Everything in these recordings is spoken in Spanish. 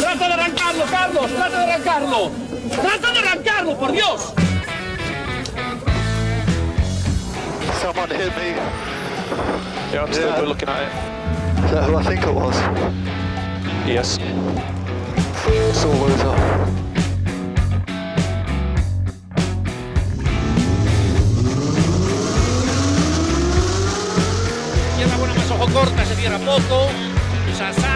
¡Trata de arrancarlo, Carlos! ¡Trata de arrancarlo! ¡Trata de arrancarlo, por Dios! Someone hit me. Yeah, I'm still Yeah. looking at it. Is that who I think it was? Yes. Sore loser. Izquierda buena más ojo corta, se cierra poco. Sasar.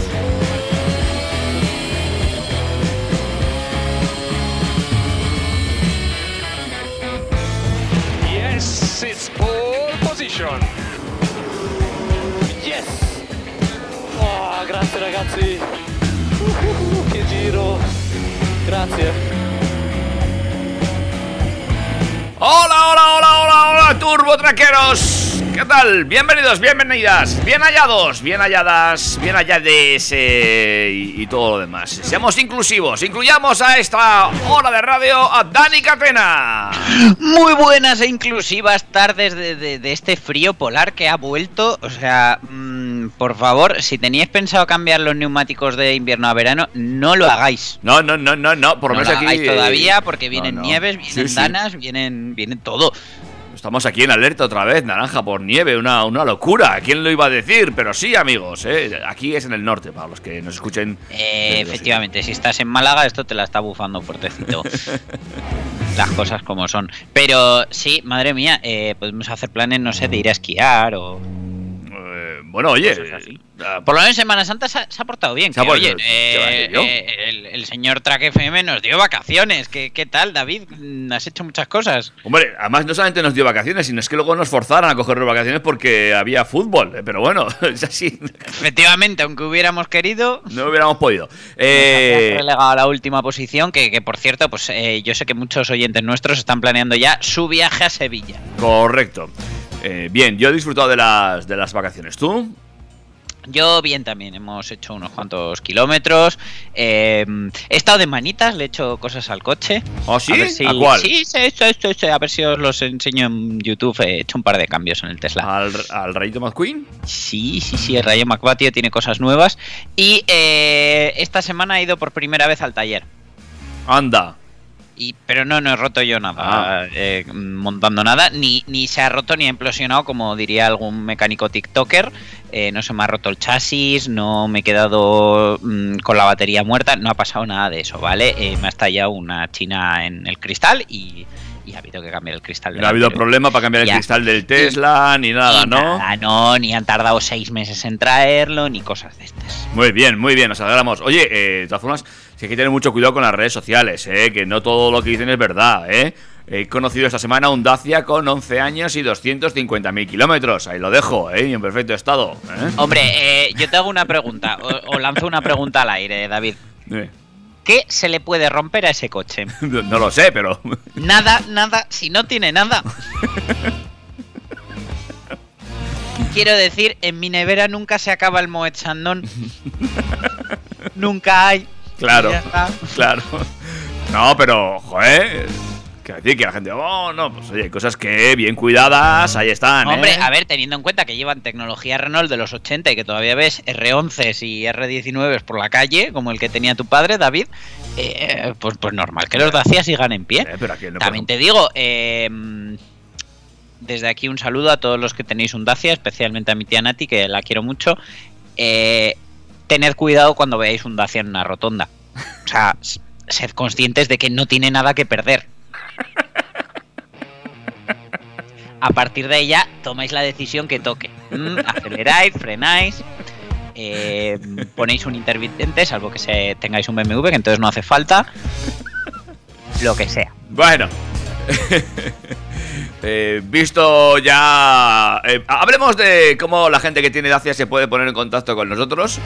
Position. Yes! Oh, grazie ragazzi. Uh, che giro. Grazie. Hola, hola, hola, hola, hola, turbo traqueros. ¿Qué tal? Bienvenidos, bienvenidas, bien hallados, bien halladas, bien hallades eh, y, y todo lo demás. Seamos inclusivos, incluyamos a esta hora de radio a Dani Catena. Muy buenas e inclusivas tardes de, de- de este frío polar que ha vuelto. O sea, mm, por favor, si teníais pensado cambiar los neumáticos de invierno a verano, no lo hagáis. No, no, no, no, no, por lo no menos aquí. hagáis eh, todavía porque vienen no. nieves, vienen sí. danas, vienen, vienen todo. Estamos aquí en alerta otra vez, naranja por nieve, una, una locura. ¿Quién lo iba a decir? Pero sí, amigos, eh, aquí es en el norte, para los que nos escuchen. Eh, efectivamente, si estás en Málaga, esto te la está bufando fuertecito. Las cosas como son. Pero sí, madre mía, eh, podemos hacer planes, no sé, de ir a esquiar o. Eh, bueno, oye. Así. ah, Por lo menos en Semana Santa se ha, se ha portado bien. Se ha que, portado- oye, ¿qué va a eh, eh, el, el señor Track FM nos dio vacaciones. ¿Qué, qué tal, David? Mm, Has hecho muchas cosas. Hombre, además no solamente nos dio vacaciones, sino es que luego nos forzaron a coger vacaciones porque había fútbol. eh, Pero bueno, es así. Efectivamente, aunque hubiéramos querido, No hubiéramos podido. nos Eh, relegado a la última posición. Que, que, por cierto, pues eh, yo sé que muchos oyentes nuestros están planeando ya su viaje a Sevilla. correcto. Eh, bien, yo he disfrutado de las, de las vacaciones. ¿Tú? Yo bien también, hemos hecho unos cuantos kilómetros. eh, he estado de manitas, le he hecho cosas al coche. ¿Ah, sí? A, ver si- ¿A cuál? Sí, sí, esto, esto, a ver si os los enseño en YouTube. He hecho un par de cambios en el Tesla. ¿Al, al Rayito McQueen? Sí, sí, sí, el Rayo McBatio tiene cosas nuevas. Y eh, esta semana he ido por primera vez al taller. Anda. Y, pero no, no he roto yo nada Ah. eh, montando nada, ni, ni se ha roto ni ha implosionado, como diría algún mecánico TikToker. Eh, no se me ha roto el chasis, no me he quedado mm, con la batería muerta, no ha pasado nada de eso, ¿vale? Eh, me ha estallado una china en el cristal y, y ha habido que cambiar el cristal. No ha habido problema para cambiar el cristal del Tesla, ni nada, ¿no? nada, no, ni han tardado seis meses en traerlo, ni cosas de estas. Muy bien, muy bien, nos alegramos. Oye, eh, de todas formas, hay que tener mucho cuidado con las redes sociales, ¿eh? que no todo lo que dicen es verdad. ¿eh? He conocido esta semana un Dacia con 11 años y 250.000 kilómetros. Ahí lo dejo, ¿eh? y en perfecto estado. ¿eh? Hombre, eh, yo te hago una pregunta, o, o lanzo una pregunta al aire, David. ¿Qué se le puede romper a ese coche? No, no lo sé, pero... Nada, nada, si no tiene nada. Quiero decir, en mi nevera nunca se acaba el Moet Chandon. nunca hay. Claro, claro. No, pero, joder... Que decir que la gente, oh, no, pues oye, hay cosas que bien cuidadas, ahí están. ¿eh? Hombre, a ver, teniendo en cuenta que llevan tecnología Renault de los 80 y que todavía ves R11 y R19 por la calle, como el que tenía tu padre, David, eh, pues, pues normal que los Dacia sigan en pie. Eh, pero aquí no También te digo, eh, desde aquí un saludo a todos los que tenéis un Dacia, especialmente a mi tía Nati, que la quiero mucho. Eh, tened cuidado cuando veáis un Dacia en una rotonda. O sea, sed conscientes de que no tiene nada que perder. A partir de ya tomáis la decisión que toque. Mm, aceleráis, frenáis, eh, ponéis un intermitente, salvo que se, tengáis un BMW, que entonces no hace falta. Lo que sea. Bueno. Eh, visto ya... eh, hablemos de cómo la gente que tiene Dacia se puede poner en contacto con nosotros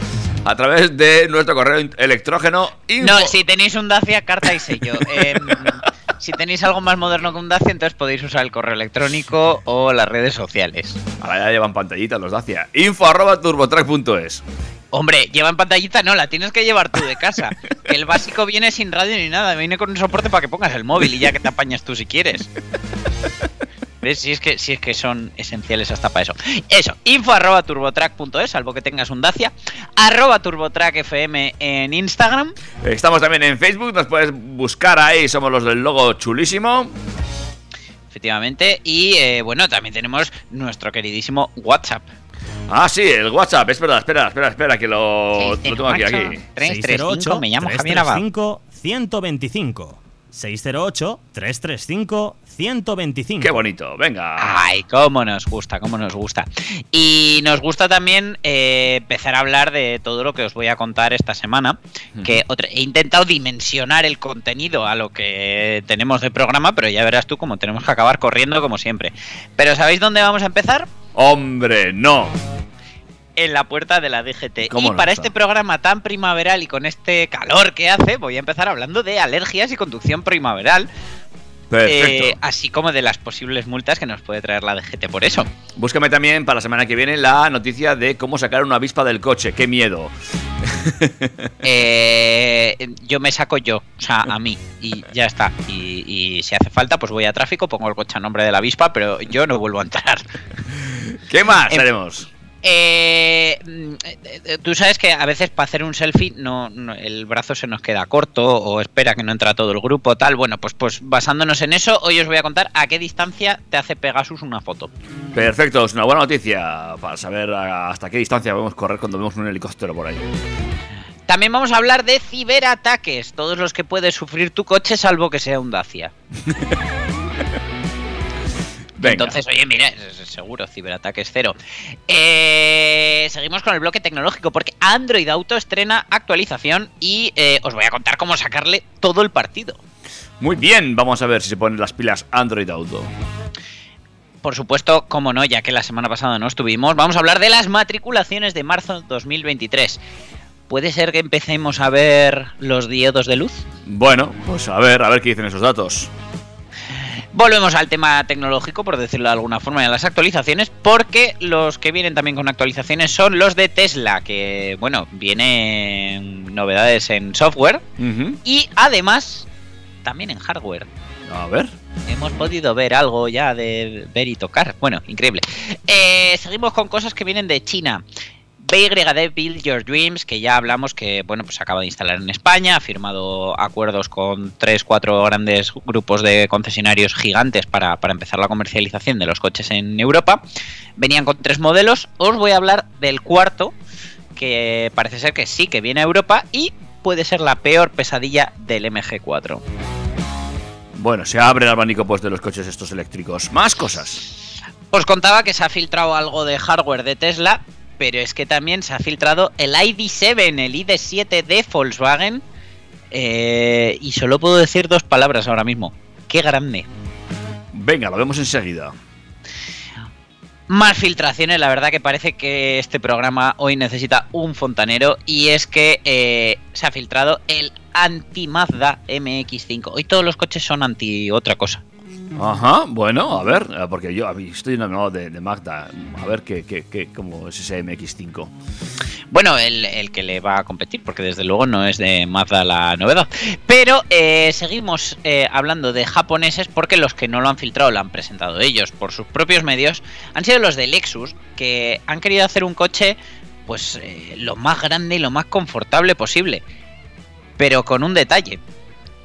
a través de nuestro correo electrógeno. info- No, si tenéis un Dacia, carta y sello. Em, Si tenéis algo más moderno que un Dacia, entonces podéis usar el correo electrónico o las redes sociales. Ahora ya llevan pantallitas los Dacia. Info arroba turbotrack.es. Hombre, lleva en pantallita, no, la tienes que llevar tú de casa. Que el básico viene sin radio ni nada, viene con un soporte para que pongas el móvil y ya que te apañas tú si quieres. ¿Ves? Si es que, si es que son esenciales hasta para eso. Eso, info arroba turbotrack.es, salvo que tengas un Dacia. Arroba turbotrackfm en Instagram. Estamos también en Facebook, nos puedes buscar ahí, somos los del logo chulísimo. Efectivamente. Y eh, bueno, también tenemos nuestro queridísimo WhatsApp. Ah, sí, el WhatsApp, es verdad, espera, espera, espera, que lo, lo tengo aquí, aquí. 335, me llamo Javier Abad. 125 608 335 125. Qué bonito, venga. Ay, cómo nos gusta, cómo nos gusta. Y nos gusta también eh, empezar a hablar de todo lo que os voy a contar esta semana. Que otra- he intentado dimensionar el contenido a lo que tenemos de programa, pero ya verás tú cómo tenemos que acabar corriendo como siempre. Pero ¿sabéis dónde vamos a empezar? Hombre, no. En la puerta de la DGT. ¿Cómo Y no para está? este programa tan primaveral y con este calor que hace, voy a empezar hablando de alergias y conducción primaveral. Eh, así como de las posibles multas que nos puede traer la DGT por eso. Búscame también para la semana que viene la noticia de cómo sacar una avispa del coche. Qué miedo. Eh, yo me saco yo, o sea, a mí, y ya está. Y, y si hace falta, pues voy a tráfico, pongo el coche a nombre de la avispa, pero yo no vuelvo a entrar. ¿Qué más Em- haremos? Eh, mm, eh, eh, tú sabes que a veces para hacer un selfie no, no- el brazo se nos queda corto o espera que no entra todo el grupo, tal. Bueno, pues, pues basándonos en eso, hoy os voy a contar a qué distancia te hace Pegasus una foto. Perfecto, es una buena noticia para saber hasta qué distancia podemos correr cuando vemos un helicóptero por ahí. También vamos a hablar de ciberataques, todos los que puede sufrir tu coche salvo que sea un Dacia. Venga. Entonces, oye, mira, seguro, ciberataques cero. Eh, seguimos con el bloque tecnológico porque Android Auto estrena actualización y eh, os voy a contar cómo sacarle todo el partido. Muy bien, vamos a ver si se ponen las pilas Android Auto. Por supuesto, como no, ya que la semana pasada no estuvimos, vamos a hablar de las matriculaciones de marzo 2023. ¿Puede ser que empecemos a ver los diodos de luz? Bueno, pues a ver, a ver qué dicen esos datos. Volvemos al tema tecnológico, por decirlo de alguna forma, y a las actualizaciones, porque los que vienen también con actualizaciones son los de Tesla, que, bueno, vienen novedades en software y además también en hardware. A ver. Hemos podido ver algo ya de ver y tocar. Bueno, increíble. Eh, seguimos con cosas que vienen de China. BYD Build Your Dreams, que ya hablamos que bueno, pues acaba de instalar en España, ha firmado acuerdos con tres, cuatro grandes grupos de concesionarios gigantes para, para empezar la comercialización de los coches en Europa. Venían con tres modelos, os voy a hablar del cuarto, que parece ser que sí, que viene a Europa y puede ser la peor pesadilla del MG4. Bueno, se abre el abanico pues, de los coches estos eléctricos. Más cosas. Os contaba que se ha filtrado algo de hardware de Tesla, pero es que también se ha filtrado el ID7, el ID7 de Volkswagen. eh, y solo puedo decir dos palabras ahora mismo. ¡Qué grande! Venga, lo vemos enseguida. Más filtraciones, la verdad que parece que este programa hoy necesita un fontanero y es que eh, se ha filtrado el anti-Mazda MX5. Hoy todos los coches son anti otra cosa. Ajá, bueno, a ver, eh, porque yo estoy enamorado de, de Magda. A ver qué, qué, qué, cómo es ese MX5. Bueno, el, el que le va a competir, porque desde luego no es de Mazda la novedad. Pero eh, seguimos eh, hablando de japoneses porque los que no lo han filtrado lo han presentado ellos por sus propios medios. Han sido los de Lexus, que han querido hacer un coche pues eh, lo más grande y lo más confortable posible. Pero con un detalle.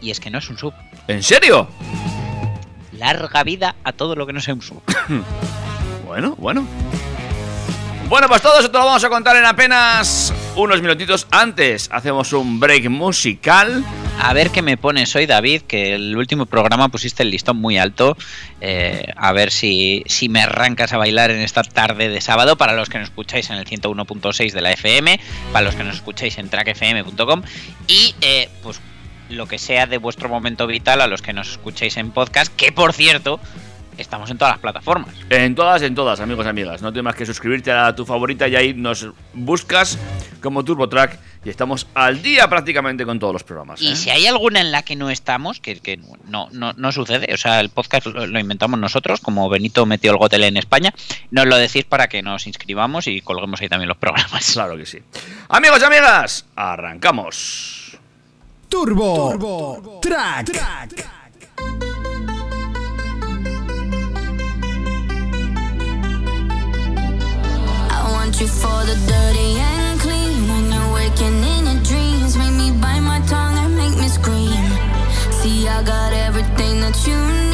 Y es que no es un sub. ¿En serio? Larga vida a todo lo que no sea un sub. Bueno, bueno. Bueno, pues todo eso te lo vamos a contar en apenas unos minutitos antes. Hacemos un break musical. A ver qué me pones hoy, David, que el último programa pusiste el listón muy alto. Eh, a ver si, si me arrancas a bailar en esta tarde de sábado, para los que nos escucháis en el 101.6 de la FM, para los que nos escucháis en trackfm.com y eh, pues lo que sea de vuestro momento vital a los que nos escucháis en podcast, que por cierto, estamos en todas las plataformas. En todas, en todas, amigos y amigas. No tienes más que suscribirte a tu favorita y ahí nos buscas como TurboTrack y estamos al día prácticamente con todos los programas. Y ¿eh? si hay alguna en la que no estamos, que, que no, no, no sucede, o sea, el podcast lo, lo inventamos nosotros, como Benito metió el Gotel en España, nos lo decís para que nos inscribamos y colguemos ahí también los programas. Claro que sí. Amigos y amigas, arrancamos. Turbo, Track. I want you for the dirty and clean. When you're waking in your dreams, make me bite my tongue and make me scream. See, I got everything that you need.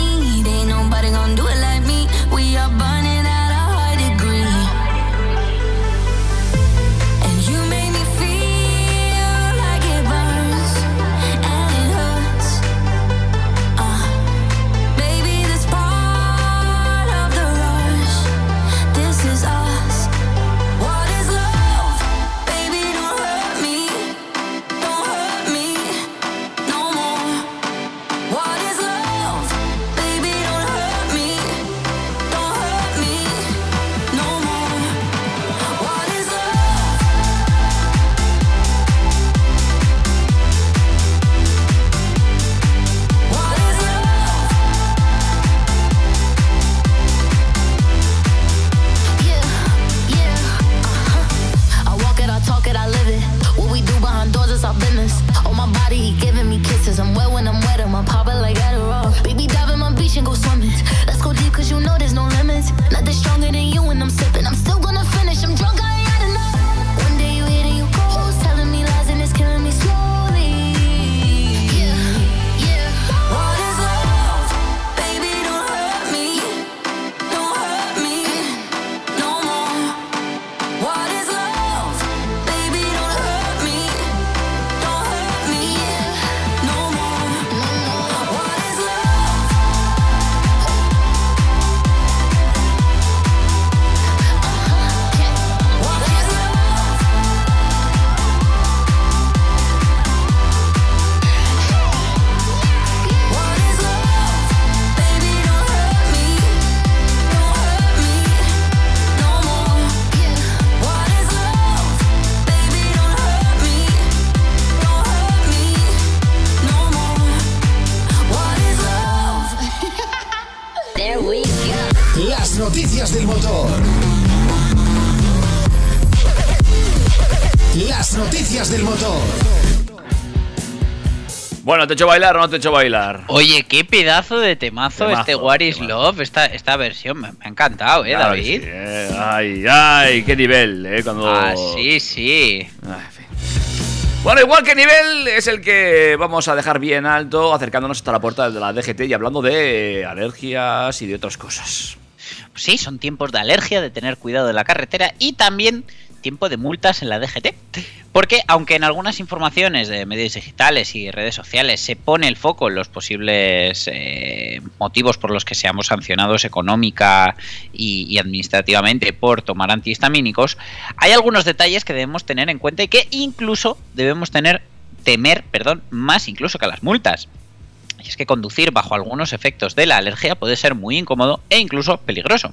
Bueno, ¿te he hecho bailar o no te he hecho bailar? Oye, qué pedazo de temazo, Temazo, este What is temazo. Love, esta, esta versión, me, me ha encantado, ¿eh, Claro David? sí, eh. Ay, ay, qué nivel, ¿eh? Cuando... Ah, sí, sí. Ay, en fin. Bueno, igual que nivel es el que vamos a dejar bien alto, acercándonos hasta la puerta de la DGT y hablando de alergias y de otras cosas. Pues sí, son tiempos de alergia, de tener cuidado de la carretera y también tiempo de multas en la DGT. Porque aunque en algunas informaciones de medios digitales y redes sociales se pone el foco en los posibles eh, motivos por los que seamos sancionados económica y, y administrativamente por tomar antihistamínicos, hay algunos detalles que debemos tener en cuenta y que incluso debemos tener temer, perdón, más incluso que las multas. Y es que conducir bajo algunos efectos de la alergia puede ser muy incómodo e incluso peligroso.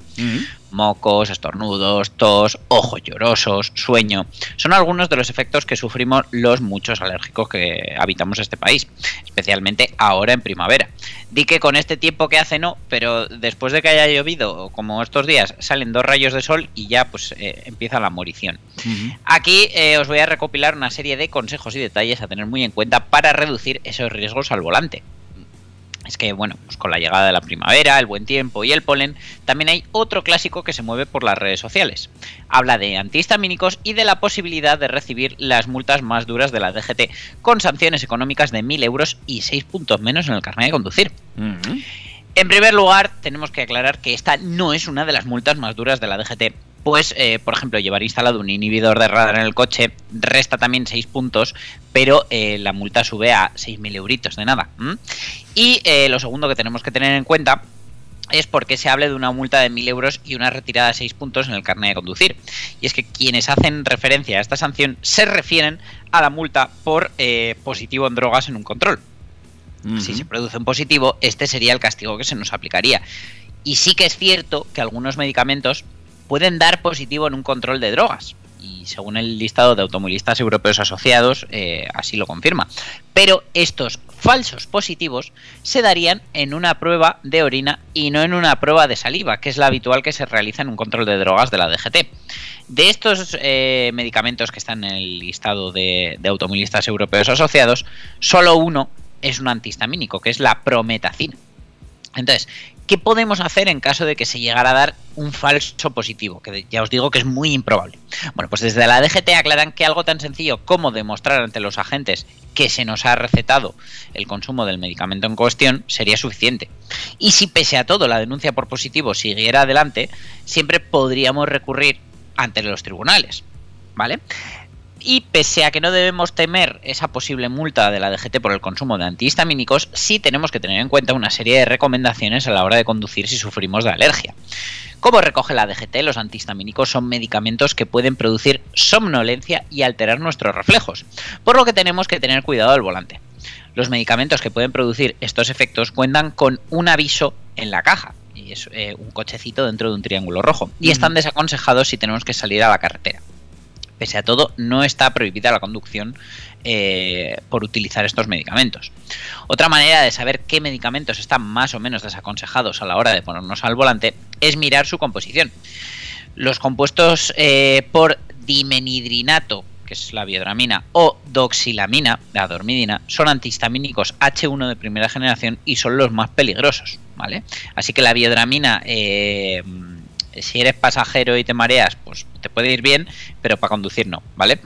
Mocos, estornudos, tos, ojos llorosos, sueño, son algunos de los efectos que sufrimos los muchos alérgicos que habitamos este país, especialmente ahora en primavera. Di que con este tiempo que hace no, pero después de que haya llovido, como estos días, salen dos rayos de sol y ya pues eh, empieza la morición. Aquí eh, os voy a recopilar una serie de consejos y detalles a tener muy en cuenta para reducir esos riesgos al volante. Es que, bueno, pues con la llegada de la primavera, el buen tiempo y el polen, también hay otro clásico que se mueve por las redes sociales. Habla de antihistamínicos y de la posibilidad de recibir las multas más duras de la DGT, con sanciones económicas de 1.000 euros y 6 puntos menos en el carnet de conducir. En primer lugar, tenemos que aclarar que esta no es una de las multas más duras de la DGT. Pues, eh, por ejemplo, llevar instalado un inhibidor de radar en el coche resta también 6 puntos, pero eh, la multa sube a 6.000 euritos de nada. Y eh, lo segundo que tenemos que tener en cuenta es porque se hable de una multa de 1.000 euros y una retirada de 6 puntos en el carnet de conducir. Y es que quienes hacen referencia a esta sanción se refieren a la multa por positivo en drogas en un control. Si se produce un positivo, este sería el castigo que se nos aplicaría. Y sí que es cierto que algunos medicamentos pueden dar positivo en un control de drogas. y según el listado de automovilistas europeos asociados, eh, así lo confirma. Pero estos falsos positivos se darían en una prueba de orina y no en una prueba de saliva, que es la habitual que se realiza en un control de drogas de la DGT. De estos eh, medicamentos que están en el listado de, de automovilistas europeos asociados, solo uno es un antihistamínico, que es la prometacina. Entonces, ¿qué podemos hacer en caso de que se llegara a dar un falso positivo? Que ya os digo que es muy improbable. Bueno, pues desde la DGT aclaran que algo tan sencillo como demostrar ante los agentes que se nos ha recetado el consumo del medicamento en cuestión sería suficiente. Y si pese a todo la denuncia por positivo siguiera adelante, siempre podríamos recurrir ante los tribunales. ¿Vale? Y pese a que no debemos temer esa posible multa de la DGT por el consumo de antihistamínicos, sí tenemos que tener en cuenta una serie de recomendaciones a la hora de conducir si sufrimos de alergia. Como recoge la DGT, los antihistamínicos son medicamentos que pueden producir somnolencia y alterar nuestros reflejos, por lo que tenemos que tener cuidado al volante. Los medicamentos que pueden producir estos efectos cuentan con un aviso en la caja, y es eh, un cochecito dentro de un triángulo rojo, y están desaconsejados si tenemos que salir a la carretera pese a todo, no está prohibida la conducción eh, por utilizar estos medicamentos. Otra manera de saber qué medicamentos están más o menos desaconsejados a la hora de ponernos al volante es mirar su composición. Los compuestos eh, por dimenhidrinato, que es la biodramina, o doxilamina, la dormidina, son antihistamínicos H1 de primera generación y son los más peligrosos. ¿vale? Así que la biodramina... Eh, si eres pasajero y te mareas, pues te puede ir bien, pero para conducir no, ¿vale?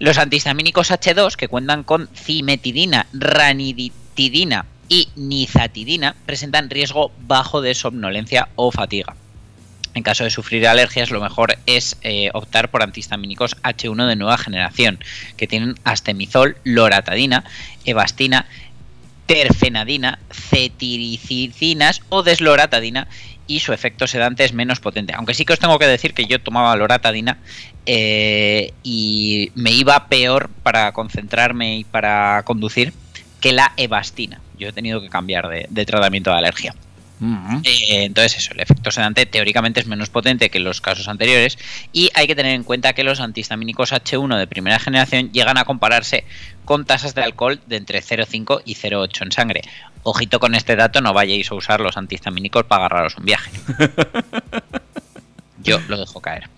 Los antihistamínicos H2, que cuentan con cimetidina, ranitidina y nizatidina, presentan riesgo bajo de somnolencia o fatiga. En caso de sufrir alergias, lo mejor es eh, optar por antihistamínicos H1 de nueva generación, que tienen astemizol, loratadina, evastina, terfenadina, cetiricinas o desloratadina y su efecto sedante es menos potente. Aunque sí que os tengo que decir que yo tomaba loratadina eh, y me iba peor para concentrarme y para conducir que la evastina. Yo he tenido que cambiar de, tratamiento de alergia. Eh, entonces eso, el efecto sedante teóricamente es menos potente que en los casos anteriores y hay que tener en cuenta que los antihistamínicos H1 de primera generación llegan a compararse con tasas de alcohol de entre 0,5 y 0,8 en sangre. Ojito con este dato, no vayáis a usar los antihistamínicos para agarraros un viaje. Yo lo dejo caer.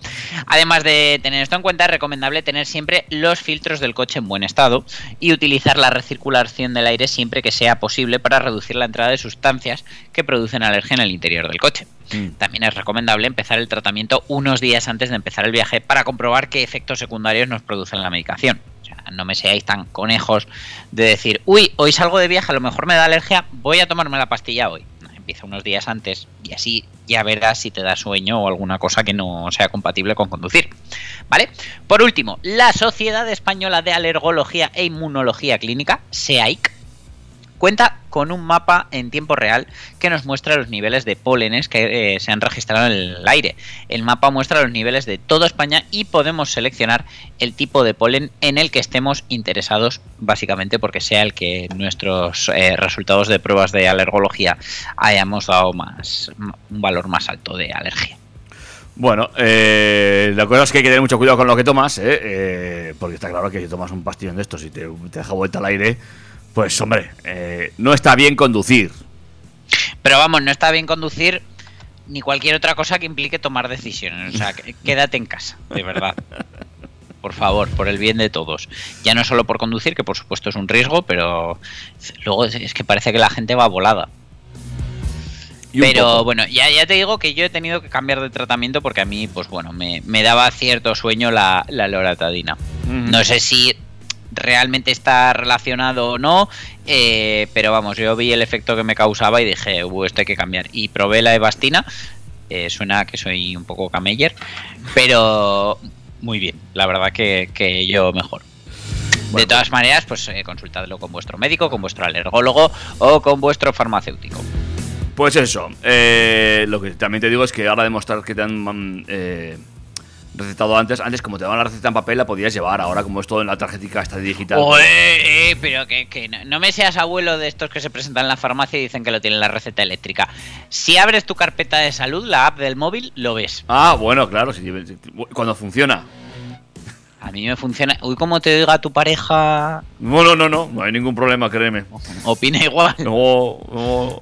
Además de tener esto en cuenta, es recomendable tener siempre los filtros del coche en buen estado y utilizar la recirculación del aire siempre que sea posible para reducir la entrada de sustancias que producen alergia en el interior del coche. Mm. También es recomendable empezar el tratamiento unos días antes de empezar el viaje para comprobar qué efectos secundarios nos producen la medicación. O sea, no me seáis tan conejos de decir, uy, hoy salgo de viaje, a lo mejor me da alergia, voy a tomarme la pastilla hoy empieza unos días antes y así ya verás si te da sueño o alguna cosa que no sea compatible con conducir. ¿Vale? Por último, la Sociedad Española de Alergología e Inmunología Clínica, SEAIC, cuenta con un mapa en tiempo real que nos muestra los niveles de pólenes que eh, se han registrado en el aire. El mapa muestra los niveles de toda España y podemos seleccionar el tipo de polen en el que estemos interesados, básicamente porque sea el que nuestros eh, resultados de pruebas de alergología hayamos dado más un valor más alto de alergia. Bueno, eh, la cosa es que hay que tener mucho cuidado con lo que tomas, ¿eh? Eh, porque está claro que si tomas un pastillón de estos y te, te deja vuelta al aire, pues hombre, eh, no está bien conducir. Pero vamos, no está bien conducir ni cualquier otra cosa que implique tomar decisiones. O sea, quédate en casa, de verdad. Por favor, por el bien de todos. Ya no solo por conducir, que por supuesto es un riesgo, pero luego es- que parece que la gente va volada. Pero bueno, ya, ya te digo que yo he tenido que cambiar de tratamiento porque a mí, pues bueno, me, me daba cierto sueño la, la loratadina. No sé si realmente está relacionado o no, eh, pero vamos, yo vi el efecto que me causaba y dije, uh, esto hay que cambiar. Y probé la evastina, eh, suena que soy un poco cameller, pero muy bien, la verdad que, que yo mejor. de todas maneras, pues eh, consultadlo con vuestro médico, con vuestro alergólogo o con vuestro farmacéutico. Pues eso, eh, lo que también te digo es que ahora demostrar que te han mm, eh, recetado antes, antes como te daban la receta en papel la podías llevar, ahora como es todo en la tarjetica esta digital. Oe, eh, pero que, que no, no me seas abuelo de estos que se presentan en la farmacia y dicen que lo tienen la receta eléctrica. Si abres tu carpeta de salud, la app del móvil, lo ves. Ah, bueno, claro, sí, cuando funciona. A mí me funciona. Uy, como te oiga tu pareja, No, no, no, no, no hay ningún problema, créeme. opina igual. No, no.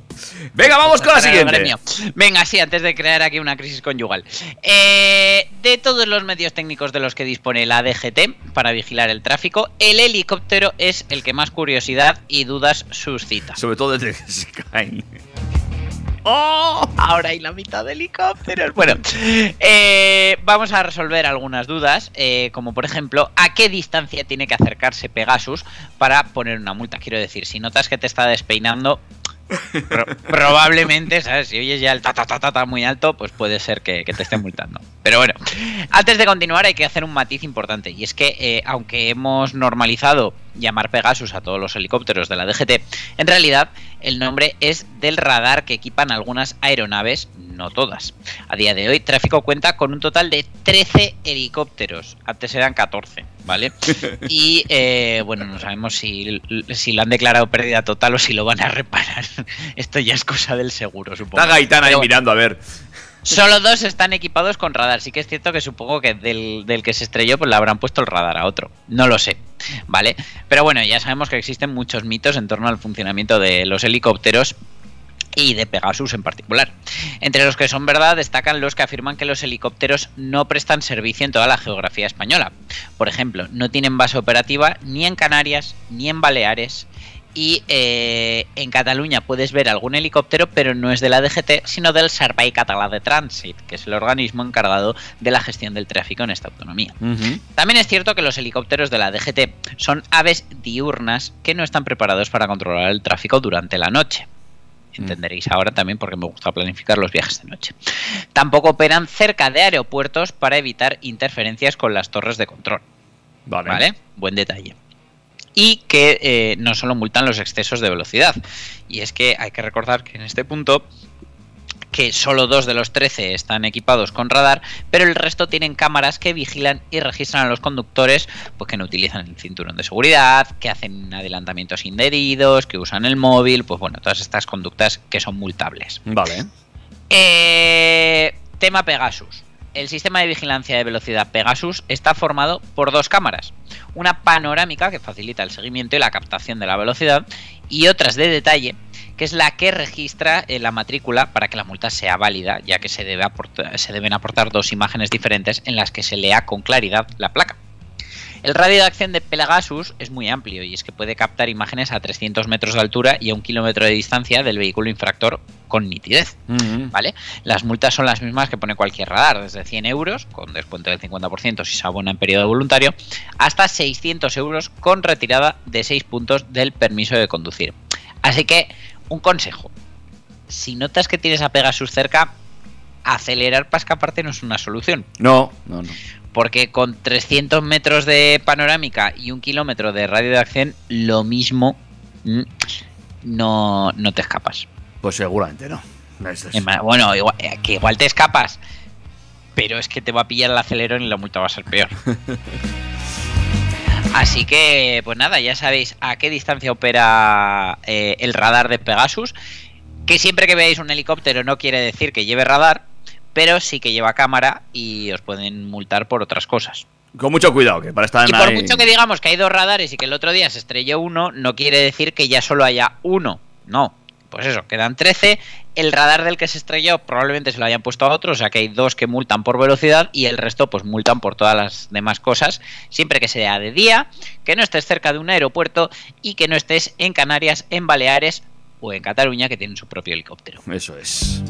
Venga, vamos con la siguiente. Venga, sí, antes de crear aquí una crisis conyugal. Eh, de todos los medios técnicos de los que dispone la DGT para vigilar el tráfico, el helicóptero es el que más curiosidad y dudas suscita. Sobre todo desde que se caen. ¡Oh! Ahora hay la mitad de helicópteros. Bueno, eh, vamos a resolver algunas dudas, eh, como por ejemplo, ¿a qué distancia tiene que acercarse Pegasus para poner una multa? Quiero decir, si notas que te está despeinando, pro- probablemente, ¿sabes? Si oyes ya el ta ta ta ta muy alto, pues puede ser que, te esté multando. Pero bueno, antes de continuar hay que hacer un matiz importante, y es que eh, aunque hemos normalizado llamar Pegasus a todos los helicópteros de la DGT, en realidad el nombre es del radar que equipan algunas aeronaves, no todas. A día de hoy, Tráfico cuenta con un total de 13 helicópteros, antes eran 14, ¿vale? Y eh, bueno, no sabemos si, si lo han declarado pérdida total o si lo van a reparar. Esto ya es cosa del seguro, supongo. Está Gaitán ahí Pero mirando, a ver. Solo dos están equipados con radar. Sí que es cierto que supongo que del, del que se estrelló, pues le habrán puesto el radar a otro. No lo sé, ¿vale? Pero bueno, ya sabemos que existen muchos mitos en torno al funcionamiento de los helicópteros y de Pegasus en particular. Entre los que son verdad destacan los que afirman que los helicópteros no prestan servicio en toda la geografía española. Por ejemplo, no tienen base operativa ni en Canarias ni en Baleares. Y eh, en Cataluña puedes ver algún helicóptero, pero no es de la DGT, sino del Servei Català de Trànsit, que es el organismo encargado de la gestión del tráfico en esta autonomía. También es cierto que los helicópteros de la DGT son aves diurnas que no están preparados para controlar el tráfico durante la noche. Entenderéis ahora también porque me gusta planificar los viajes de noche. Tampoco operan cerca de aeropuertos para evitar interferencias con las torres de control. Vale. ¿Vale? Buen detalle. Y que eh, no solo multan los excesos de velocidad. Y es que hay que recordar que en este punto que solo dos de los 13 están equipados con radar, pero el resto tienen cámaras que vigilan y registran a los conductores pues, que no utilizan el cinturón de seguridad, que hacen adelantamientos indebidos, que usan el móvil, pues bueno, todas estas conductas que son multables. Vale. Eh, tema Pegasus. El sistema de vigilancia de velocidad Pegasus está formado por dos cámaras. Una panorámica que facilita el seguimiento y la captación de la velocidad y otras de detalle que es la que registra eh, la matrícula para que la multa sea válida, ya que se, debe aportar- se deben aportar dos imágenes diferentes en las que se lea con claridad la placa. El radio de acción de Pegasus es muy amplio y es que puede captar imágenes a 300 metros de altura y a un kilómetro de distancia del vehículo infractor con nitidez. ¿Vale? Las multas son las mismas que pone cualquier radar, desde 100 euros, con descuento del 50% si se abona en periodo voluntario, hasta 600 euros con retirada de 6 puntos del permiso de conducir. Así que, un consejo. Si notas que tienes a Pegasus cerca, acelerar para escaparte no es una solución. No, no, no. Porque con 300 metros de panorámica y un kilómetro de radio de acción, lo mismo mm, no, no te escapas. Pues seguramente no. Es- Bueno, igual- eh, que igual te escapas, pero es que te va a pillar el acelerón y la multa va a ser peor. Así que, pues nada, ya sabéis a qué distancia opera eh, el radar de Pegasus. Que siempre que veáis un helicóptero no quiere decir que lleve radar, pero sí que lleva cámara y os pueden multar por otras cosas. Con mucho cuidado, que para estar Y por ahí- mucho que digamos que hay dos radares y que el otro día se estrelló uno, no quiere decir que ya solo haya uno. No. Pues eso, quedan 13. El radar del que se estrelló probablemente se lo hayan puesto a otro, o sea que hay dos que multan por velocidad y el resto pues multan por todas las demás cosas, siempre que sea de día, que no estés cerca de un aeropuerto y que no estés en Canarias, en Baleares o en Cataluña que tienen su propio helicóptero. Eso es.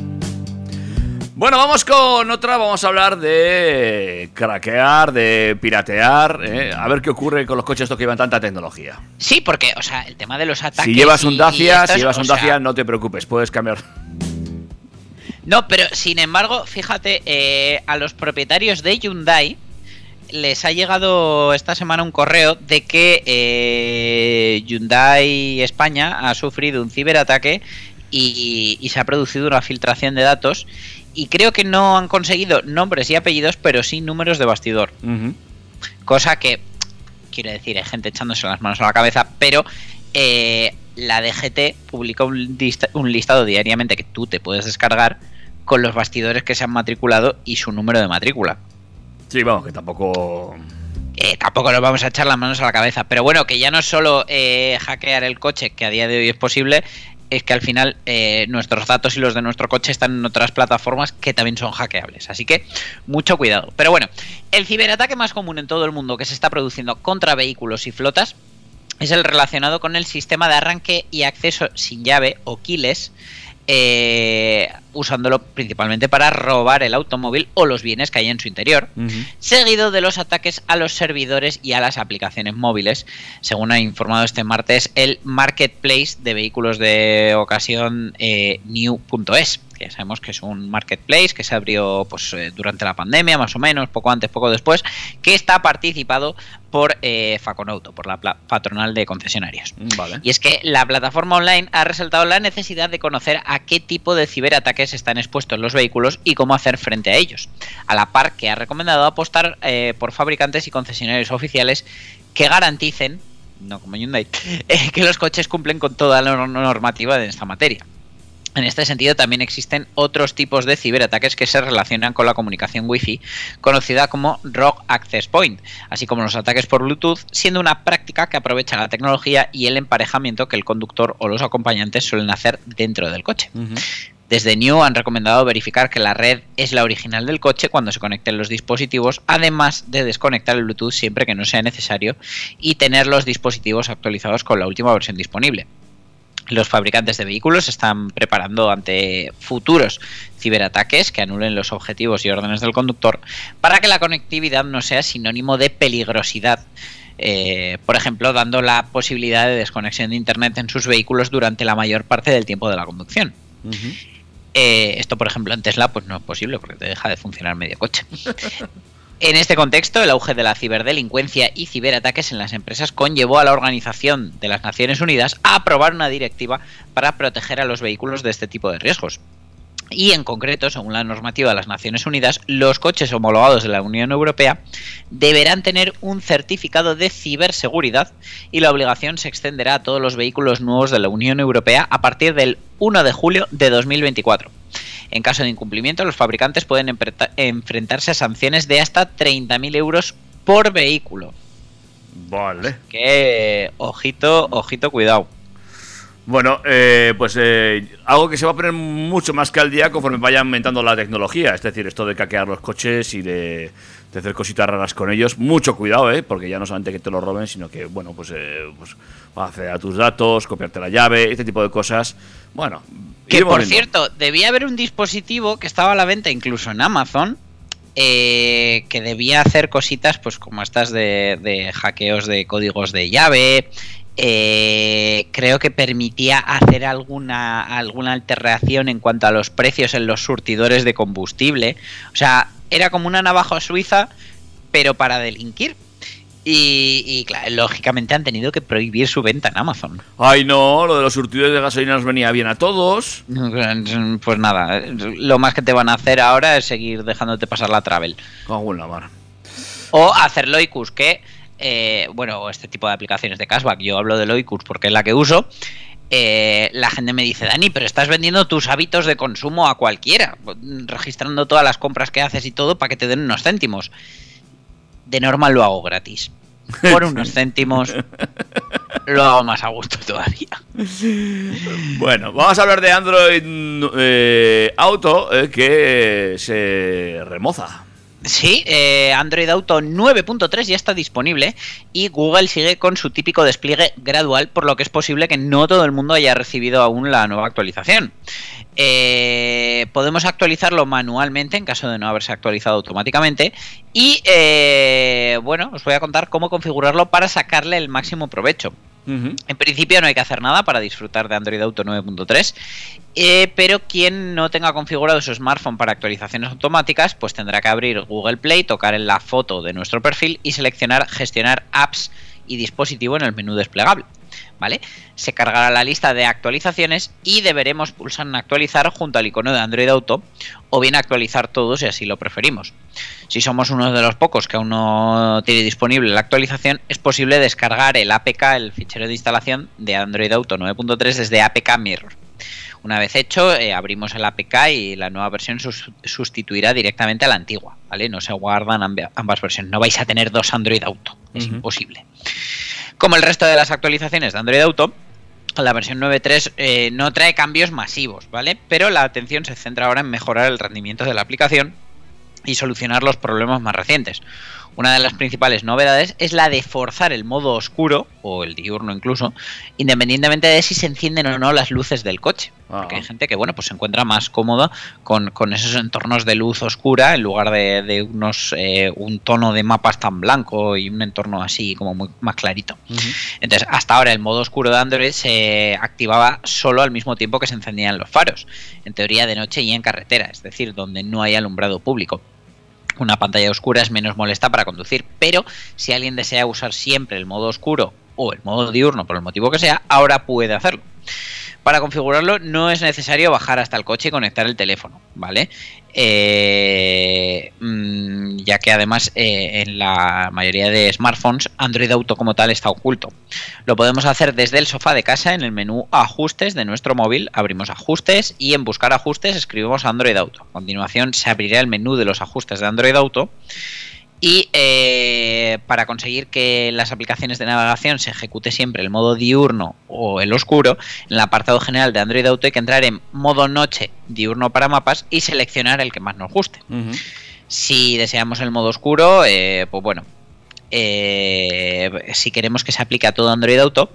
Bueno, vamos con otra. Vamos a hablar de craquear, de piratear. ¿eh? A ver qué ocurre con los coches estos que llevan tanta tecnología. Sí, porque, o sea, el tema de los ataques... Si llevas un Dacia, estos, si llevas un sea, Dacia, no te preocupes, puedes cambiar. No, pero sin embargo, fíjate, eh, a los propietarios de Hyundai les ha llegado esta semana un correo de que eh, Hyundai España ha sufrido un ciberataque y, y se ha producido una filtración de datos y creo que no han conseguido nombres y apellidos, pero sí números de bastidor. Cosa que, quiero decir, hay gente echándose las manos a la cabeza, pero eh, la DGT publica un, lista- un listado diariamente que tú te puedes descargar con los bastidores que se han matriculado y su número de matrícula. Sí, vamos, que tampoco. eh, tampoco nos vamos a echar las manos a la cabeza. Pero bueno, que ya no es solo eh, hackear el coche, que a día de hoy es posible, es que al final eh, nuestros datos y los de nuestro coche están en otras plataformas que también son hackeables. Así que mucho cuidado. Pero bueno, el ciberataque más común en todo el mundo que se está produciendo contra vehículos y flotas es el relacionado con el sistema de arranque y acceso sin llave o keyless eh, usándolo principalmente para robar el automóvil o los bienes que hay en su interior, seguido de los ataques a los servidores y a las aplicaciones móviles, según ha informado este martes el marketplace de vehículos de ocasión eh, New.es que sabemos que es un marketplace que se abrió pues, eh, durante la pandemia, más o menos, poco antes, poco después, que está participado por eh, Faconauto, por la patronal de concesionarios. Vale. Y es que la plataforma online ha resaltado la necesidad de conocer a qué tipo de ciberataques están expuestos los vehículos y cómo hacer frente a ellos, a la par que ha recomendado apostar eh, por fabricantes y concesionarios oficiales que garanticen, no como Hyundai, eh, que los coches cumplen con toda la nor- normativa de esta materia. En este sentido, también existen otros tipos de ciberataques que se relacionan con la comunicación Wi-Fi, conocida como Rogue Access Point, así como los ataques por Bluetooth, siendo una práctica que aprovecha la tecnología y el emparejamiento que el conductor o los acompañantes suelen hacer dentro del coche. Desde New han recomendado verificar que la red es la original del coche cuando se conecten los dispositivos, además de desconectar el Bluetooth siempre que no sea necesario y tener los dispositivos actualizados con la última versión disponible. Los fabricantes de vehículos están preparando ante futuros ciberataques que anulen los objetivos y órdenes del conductor para que la conectividad no sea sinónimo de peligrosidad. Eh, por ejemplo, dando la posibilidad de desconexión de Internet en sus vehículos durante la mayor parte del tiempo de la conducción. Eh, esto, por ejemplo, en Tesla pues no es posible porque te deja de funcionar medio coche. En este contexto, el auge de la ciberdelincuencia y ciberataques en las empresas conllevó a la Organización de las Naciones Unidas a aprobar una directiva para proteger a los vehículos de este tipo de riesgos. Y en concreto, según la normativa de las Naciones Unidas, los coches homologados de la Unión Europea deberán tener un certificado de ciberseguridad y la obligación se extenderá a todos los vehículos nuevos de la Unión Europea a partir del 1 de julio de 2024. En caso de incumplimiento, los fabricantes pueden enfrentarse a sanciones de hasta 30.000 euros por vehículo. Vale. Que, ojito, ojito, cuidado. Bueno, eh, pues eh, algo que se va a poner mucho más que al día conforme vaya aumentando la tecnología. Es decir, esto de caquear los coches y de, de hacer cositas raras con ellos. Mucho cuidado, ¿eh? Porque ya no solamente que te lo roben, sino que, bueno, pues, eh, pues acceder a tus datos, copiarte la llave, este tipo de cosas. Bueno, Que por cierto, debía haber un dispositivo que estaba a la venta incluso en Amazon. eh, que debía hacer cositas pues como estas de, de hackeos de códigos de llave eh, creo que permitía hacer alguna alguna alteración en cuanto a los precios en los surtidores de combustible o sea era como una navaja suiza pero para delinquir y, y, claro, lógicamente han tenido que prohibir su venta en Amazon Ay, no, lo de los surtidores de gasolina nos venía bien a todos. Pues nada, lo más que te van a hacer ahora es seguir dejándote pasar la travel. Cago en la mar. O hacer Loicus, que, eh, bueno, este tipo de aplicaciones de cashback, yo hablo de Loicus porque es la que uso. eh, la gente me dice, Dani, pero estás vendiendo tus hábitos de consumo a cualquiera, registrando todas las compras que haces y todo para que te den unos céntimos. De normal lo hago gratis. Por unos céntimos lo hago más a gusto todavía. Bueno, vamos a hablar de Android eh, Auto, eh, que se remoza. Sí, eh, Android Auto 9.3 ya está disponible y Google sigue con su típico despliegue gradual, por lo que es posible que no todo el mundo haya recibido aún la nueva actualización. Eh, podemos actualizarlo manualmente en caso de no haberse actualizado automáticamente y eh, bueno, os voy a contar cómo configurarlo para sacarle el máximo provecho. En principio no hay que hacer nada para disfrutar de Android Auto 9.3, eh, pero quien no tenga configurado su smartphone para actualizaciones automáticas, pues tendrá que abrir Google Play, tocar en la foto de nuestro perfil y seleccionar gestionar apps y dispositivo en el menú desplegable. ¿Vale? Se cargará la lista de actualizaciones y deberemos pulsar en actualizar junto al icono de Android Auto o bien actualizar todos si así lo preferimos. Si somos uno de los pocos que aún no tiene disponible la actualización, es posible descargar el APK, el fichero de instalación de Android Auto 9.3 desde APK Mirror. Una vez hecho, eh, abrimos el APK y la nueva versión sus- sustituirá directamente a la antigua, ¿vale? No se guardan amb- ambas versiones. No vais a tener dos Android Auto, es imposible. Como el resto de las actualizaciones de Android Auto, la versión 9.3 eh, no trae cambios masivos, ¿vale? Pero la atención se centra ahora en mejorar el rendimiento de la aplicación y solucionar los problemas más recientes. Una de las principales novedades es la de forzar el modo oscuro, o el diurno incluso, independientemente de si se encienden o no las luces del coche. Porque hay gente que bueno, pues se encuentra más cómoda con, con esos entornos de luz oscura en lugar de, de unos eh, un tono de mapas tan blanco y un entorno así como muy más clarito. Entonces, hasta ahora el modo oscuro de Android se activaba solo al mismo tiempo que se encendían los faros, en teoría de noche y en carretera, es decir, donde no hay alumbrado público. Una pantalla oscura es menos molesta para conducir, pero si alguien desea usar siempre el modo oscuro o el modo diurno por el motivo que sea, ahora puede hacerlo. Para configurarlo no es necesario bajar hasta el coche y conectar el teléfono, ¿vale? Eh, mm, ya que además eh, en la mayoría de smartphones Android Auto como tal está oculto. Lo podemos hacer desde el sofá de casa en el menú Ajustes de nuestro móvil. Abrimos Ajustes y en Buscar Ajustes escribimos Android Auto. A continuación se abrirá el menú de los ajustes de Android Auto. Y eh, para conseguir que las aplicaciones de navegación se ejecute siempre el modo diurno o el oscuro, en el apartado general de Android Auto hay que entrar en modo noche diurno para mapas y seleccionar el que más nos guste. Si deseamos el modo oscuro, eh, pues bueno, eh, si queremos que se aplique a todo Android Auto,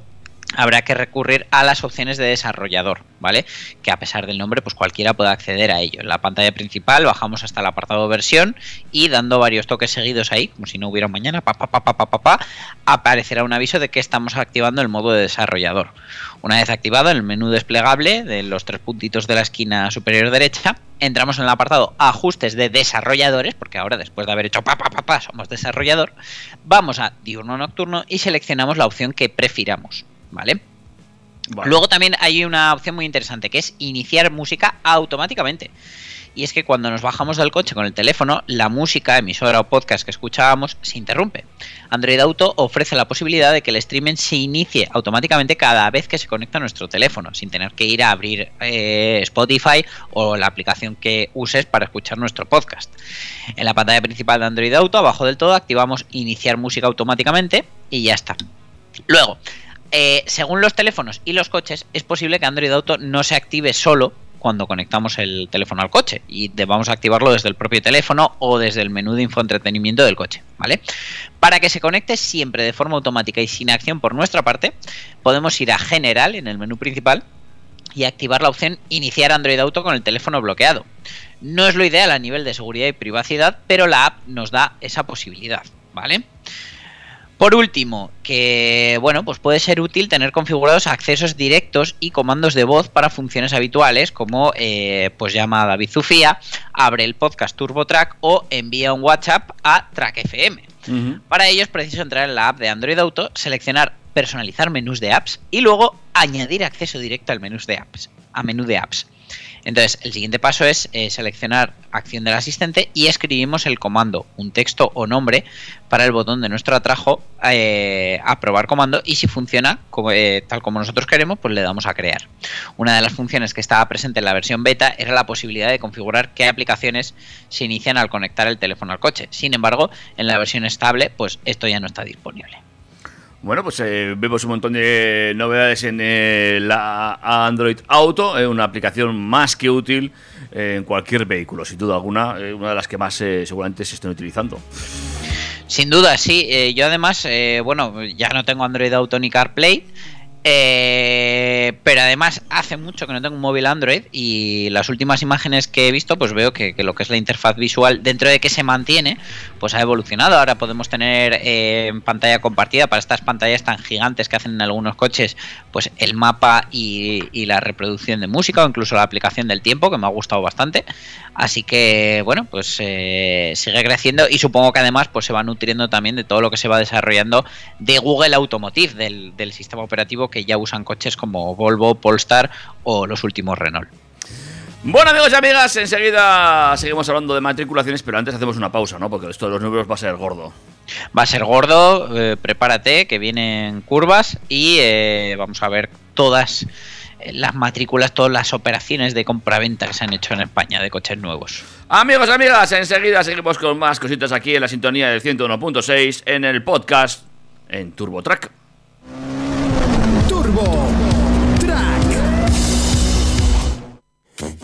habrá que recurrir a las opciones de desarrollador, ¿vale? Que a pesar del nombre, pues cualquiera puede acceder a ello. En la pantalla principal bajamos hasta el apartado versión y dando varios toques seguidos ahí, como si no hubiera mañana, pa, pa, pa, pa, pa, pa, pa, aparecerá un aviso de que estamos activando el modo de desarrollador. Una vez activado el menú desplegable de los tres puntitos de la esquina superior derecha, entramos en el apartado ajustes de desarrolladores, porque ahora después de haber hecho pa, somos desarrollador, vamos a diurno nocturno y seleccionamos la opción que prefiramos, ¿vale? Luego también hay una opción muy interesante que es iniciar música automáticamente. Y es que cuando nos bajamos del coche con el teléfono, la música, emisora o podcast que escuchábamos se interrumpe. Android Auto ofrece la posibilidad de que el streaming se inicie automáticamente cada vez que se conecta a nuestro teléfono, sin tener que ir a abrir eh, Spotify o la aplicación que uses para escuchar nuestro podcast. En la pantalla principal de Android Auto, abajo del todo, activamos iniciar música automáticamente y ya está. Luego, eh, según los teléfonos y los coches, es posible que Android Auto no se active solo cuando conectamos el teléfono al coche y debamos activarlo desde el propio teléfono o desde el menú de infoentretenimiento del coche, ¿vale? Para que se conecte siempre de forma automática y sin acción por nuestra parte, podemos ir a General en el menú principal y activar la opción Iniciar Android Auto con el teléfono bloqueado. No es lo ideal a nivel de seguridad y privacidad, pero la app nos da esa posibilidad, ¿vale? Por último, que bueno, pues puede ser útil tener configurados accesos directos y comandos de voz para funciones habituales, como eh, pues llama a David Zufía, abre el podcast TurboTrack o envía un WhatsApp a Track FM. Para ello es preciso entrar en la app de Android Auto, seleccionar personalizar menús de apps y luego añadir acceso directo al menú de apps, a menú de apps. Entonces, el siguiente paso es eh, seleccionar acción del asistente y escribimos el comando, un texto o nombre para el botón de nuestro atrajo, eh, aprobar comando y si funciona como, eh, tal como nosotros queremos, pues le damos a crear. Una de las funciones que estaba presente en la versión beta era la posibilidad de configurar qué aplicaciones se inician al conectar el teléfono al coche. Sin embargo, en la versión estable, pues esto ya no está disponible. Bueno, pues eh, vemos un montón de novedades en eh, la Android Auto, eh, una aplicación más que útil eh, en cualquier vehículo, sin duda alguna, una de las que más seguramente se estén utilizando. Sin duda, sí. Yo además, bueno, ya no tengo Android Auto ni CarPlay. Eh, pero además hace mucho que no tengo un móvil Android y las últimas imágenes que he visto pues veo que, lo que es la interfaz visual dentro de que se mantiene pues ha evolucionado. Ahora podemos tener eh, pantalla compartida. Para estas pantallas tan gigantes que hacen en algunos coches pues el mapa y, la reproducción de música o incluso la aplicación del tiempo que me ha gustado bastante. Así que bueno pues eh, sigue creciendo y supongo que además pues se va nutriendo también de todo lo que se va desarrollando de Google Automotive del sistema operativo que ya usan coches como Volvo, Polestar o los últimos Renault. Bueno, amigos y amigas, enseguida seguimos hablando de matriculaciones, pero antes hacemos una pausa, ¿no? Porque esto de los números va a ser gordo. Va a ser gordo, eh, prepárate, que vienen curvas y eh, vamos a ver todas eh, las matrículas, todas las operaciones de compraventa que se han hecho en España de coches nuevos. Amigos, amigas, enseguida seguimos con más cositas aquí en la sintonía del 101.6 en el podcast en TurboTrack.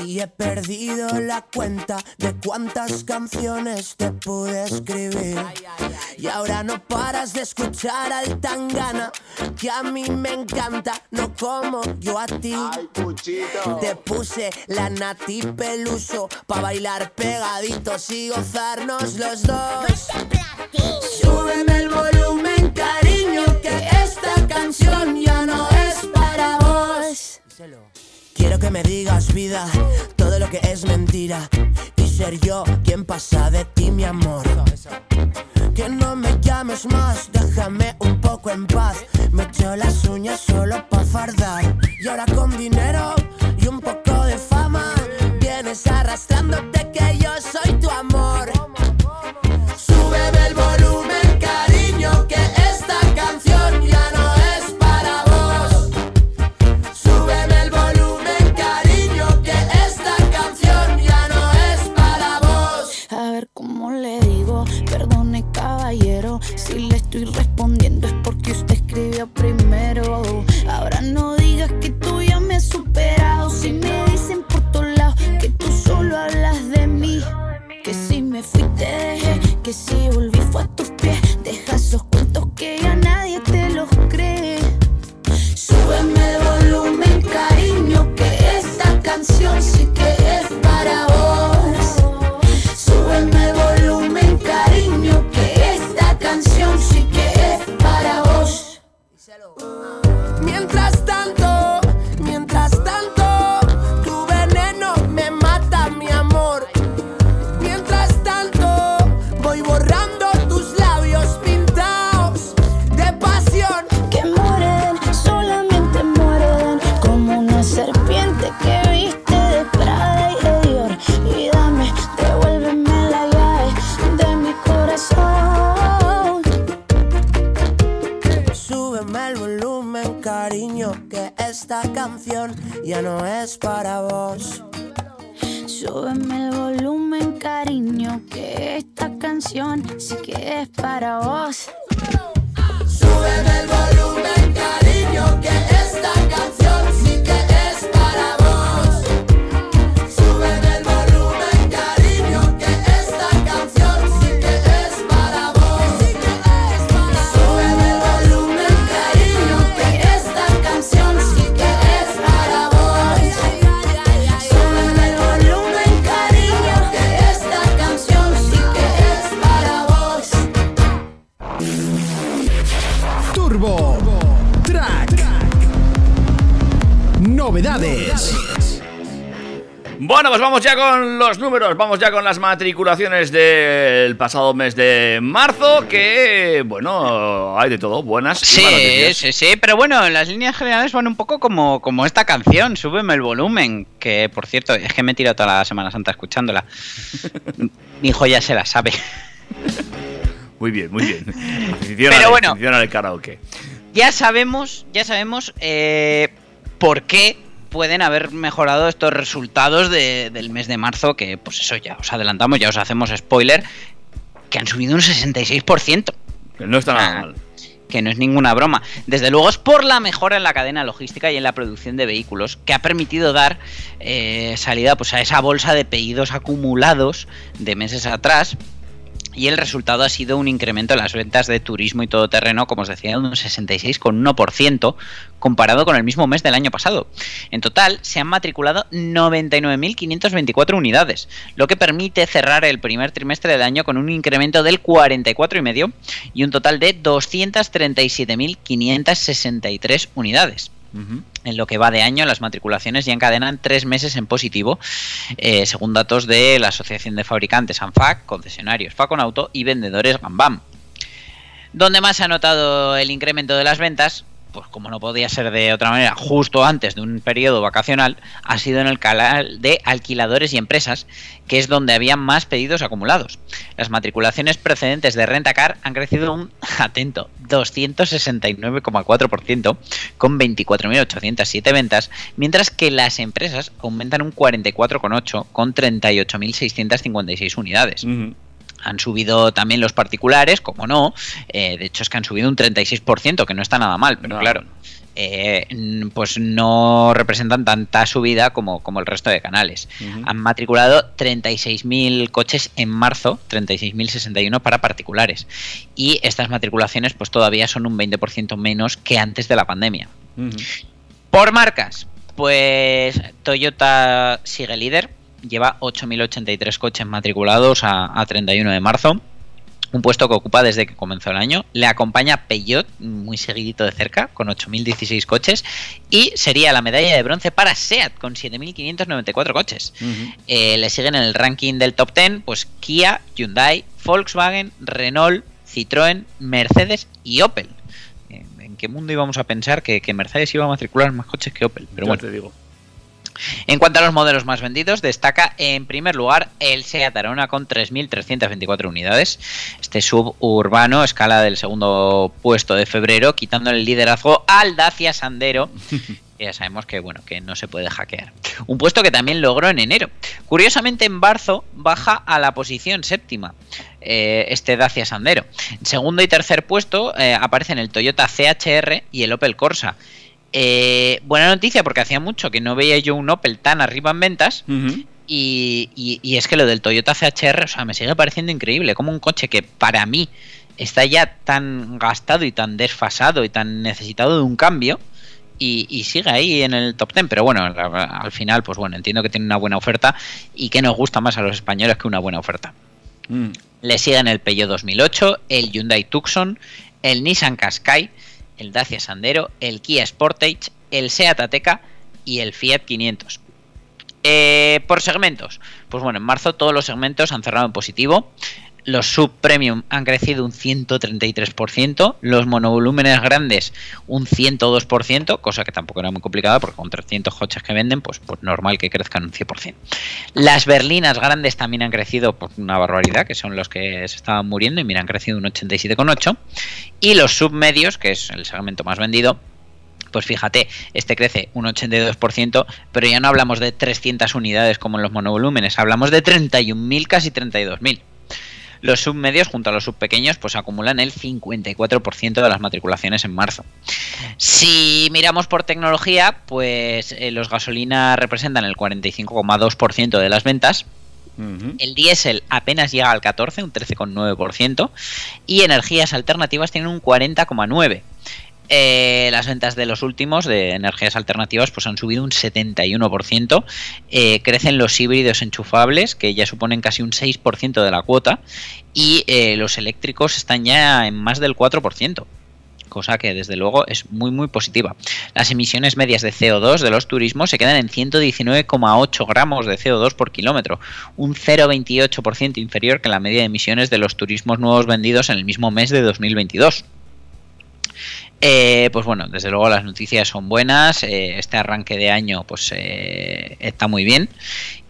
Y he perdido la cuenta de cuántas canciones te pude escribir. Y ahora no paras de escuchar al tangana, que a mí me encanta, no como yo a ti. Te puse la nati peluso pa' bailar pegaditos y gozarnos los dos. Súbeme que me digas vida, todo lo que es mentira y ser yo quien pasa de ti, mi amor. Que no me llames más, déjame un poco en paz. Me echo las uñas solo pa' fardar. Y ahora con dinero y un poco de fama, vienes arrastrándote que yo soy canción sí que es para vos. Con los números, vamos ya con las matriculaciones del pasado mes de marzo, que, bueno, hay de todo, buenas Sí, sí, sí, pero bueno, las líneas generales van un poco como, como esta canción, súbeme el volumen, que por cierto, es que me he tirado toda la Semana Santa escuchándola. Mi hijo ya se la sabe. Muy bien, muy bien. Pero bueno. el karaoke. Ya sabemos, ya sabemos eh, por qué pueden haber mejorado estos resultados de- del mes de marzo, que pues eso ya os adelantamos, ya os hacemos spoiler, que han subido un 66%. Que no está nada Ah. mal. que no es ninguna broma. Desde luego es por la mejora en la cadena logística y en la producción de vehículos, que ha permitido dar eh, salida pues, a esa bolsa de pedidos acumulados de meses atrás. Y el resultado ha sido un incremento en las ventas de turismo y todoterreno, como os decía, de un 66,1% comparado con el mismo mes del año pasado. En total se han matriculado 99.524 unidades, lo que permite cerrar el primer trimestre del año con un incremento del 44,5% y un total de 237.563 unidades. En lo que va de año, las matriculaciones ya encadenan tres meses en positivo, eh, según datos de la Asociación de Fabricantes ANFAC, concesionarios Faconauto y vendedores Gambam. Donde más se ha notado el incremento de las ventas pues como no podía ser de otra manera, justo antes de un periodo vacacional, ha sido en el canal de alquiladores y empresas, que es donde había más pedidos acumulados. Las matriculaciones precedentes de Rentacar han crecido un, atento, 269,4%, con 24.807 ventas, mientras que las empresas aumentan un 44,8%, con 38.656 unidades. Han subido también los particulares, como no. eh, de hecho, es que han subido un 36%, que no está nada mal, pero claro. eh, pues no representan tanta subida como, como el resto de canales. Han matriculado 36.000 coches en marzo, 36.061 para particulares. Y estas matriculaciones pues todavía son un 20% menos que antes de la pandemia. Por marcas, pues Toyota sigue líder, lleva 8.083 coches matriculados a, a 31 de marzo, un puesto que ocupa desde que comenzó el año. Le acompaña Peugeot, muy seguidito de cerca, con 8.016 coches, y sería la medalla de bronce para SEAT, con 7.594 coches. Eh, le siguen en el ranking del top 10, pues Kia, Hyundai, Volkswagen, Renault, Citroën, Mercedes y Opel. Eh, ¿En qué mundo íbamos a pensar que, que Mercedes iba a matricular más coches que Opel? Pero Ya bueno. te digo. En cuanto a los modelos más vendidos, destaca en primer lugar el Seat Arona con 3.324 unidades. Este suburbano escala del segundo puesto de febrero, quitando el liderazgo al Dacia Sandero. Ya sabemos que bueno que no se puede hackear. Un puesto que también logró en enero. Curiosamente en marzo baja a la posición séptima eh, este Dacia Sandero. En segundo y tercer puesto eh, aparecen el Toyota CHR y el Opel Corsa. Eh, buena noticia porque hacía mucho que no veía yo un Opel tan arriba en ventas. Y, y- y es que lo del Toyota CHR, o sea, me sigue pareciendo increíble. Como un coche que para mí está ya tan gastado y tan desfasado y tan necesitado de un cambio. Y, y sigue ahí en el top 10. Pero bueno, al final, pues bueno, entiendo que tiene una buena oferta y que nos gusta más a los españoles que una buena oferta. Le siguen el Peugeot 2008, el Hyundai Tucson, el Nissan Qashqai, el Dacia Sandero, el Kia Sportage, el Seat Ateca y el Fiat 500. Eh, por segmentos, pues bueno, en marzo todos los segmentos han cerrado en positivo. Los sub-premium han crecido un 133%, los monovolúmenes grandes un 102%, cosa que tampoco era muy complicada porque con 300 coches que venden, pues, pues normal que crezcan un 100%. Las berlinas grandes también han crecido por una barbaridad, que son los que se estaban muriendo y mira, han crecido un 87,8%. Y los submedios, que es el segmento más vendido, pues fíjate, este crece un 82%, pero ya no hablamos de 300 unidades como en los monovolúmenes, hablamos de 31.000, casi 32.000. Los submedios junto a los subpequeños pues acumulan el 54% de las matriculaciones en marzo. Si miramos por tecnología, pues eh, los gasolinas representan el 45,2% de las ventas, el diésel apenas llega al 14, un 13,9%, y energías alternativas tienen un 40,9%. Eh, las ventas de los últimos de energías alternativas pues han subido un 71%. Eh, crecen los híbridos enchufables, que ya suponen casi un 6% de la cuota, y eh, los eléctricos están ya en más del 4% cosa que desde luego es muy muy positiva. Las emisiones medias de CO2 de los turismos se quedan en 119,8 gramos de CO2 por kilómetro, un 0,28% inferior que la media de emisiones de los turismos nuevos vendidos en el mismo mes de 2022. Eh, pues bueno, desde luego las noticias son buenas. eh, este arranque de año, pues eh, está muy bien.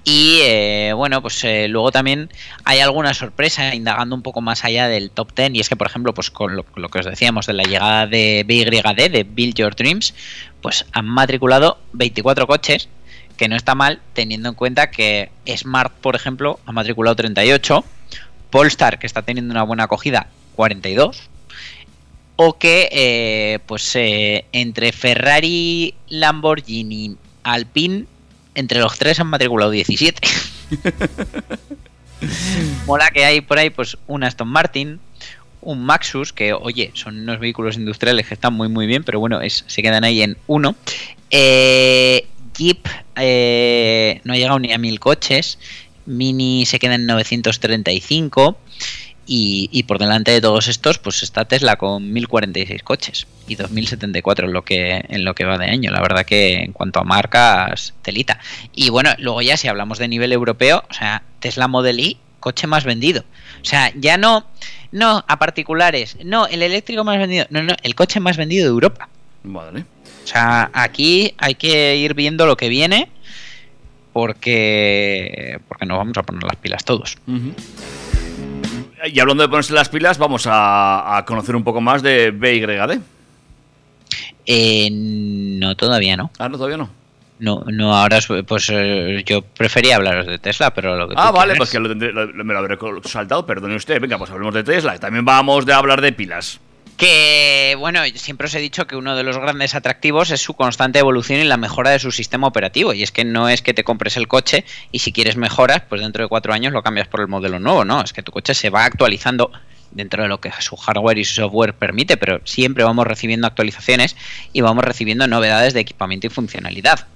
Y eh, bueno, pues eh, luego también hay alguna sorpresa indagando un poco más allá del top 10. Y es que, por ejemplo, pues con lo, lo que os decíamos de la llegada de BYD, de Build Your Dreams, pues han matriculado 24 coches, que no está mal, teniendo en cuenta que Smart, por ejemplo, ha matriculado 38, Polestar, que está teniendo una buena acogida, 42 o que eh, pues eh, entre Ferrari, Lamborghini, Alpine, entre los tres han matriculado 17. Mola que hay por ahí pues un Aston Martin, un Maxus, que oye, son unos vehículos industriales que están muy muy bien, pero bueno, es, se quedan ahí en uno. Eh, Jeep no ha llegado ni a mil coches, Mini se queda en 935. Y, y por delante de todos estos, pues está Tesla con 1046 coches y 2074 en lo que en lo que va de año. La verdad que en cuanto a marcas, telita. Y bueno, luego ya si hablamos de nivel europeo, o sea, Tesla Model Y, coche más vendido. O sea, ya no, no a particulares, no, el eléctrico más vendido, no, no, el coche más vendido de Europa. Vale. O sea, aquí hay que ir viendo lo que viene porque porque nos vamos a poner las pilas todos. Y hablando de ponerse las pilas, vamos a, a conocer un poco más de BYD. Eh, no, todavía no. Ah, no, todavía no. No, no, ahora es- pues eh, yo prefería hablaros de Tesla, pero lo que tú Ah, vale, pues que lo tendré- lo- me lo habré saltado, perdone usted. Venga, pues hablemos de Tesla. También vamos de hablar de pilas. Que, bueno, siempre os he dicho que uno de los grandes atractivos es su constante evolución y la mejora de su sistema operativo. Y es que no es que te compres el coche y si quieres mejoras, pues dentro de cuatro años lo cambias por el modelo nuevo, ¿no? Es que tu coche se va actualizando dentro de lo que su hardware y su software permite, pero siempre vamos recibiendo actualizaciones y vamos recibiendo novedades de equipamiento y funcionalidad.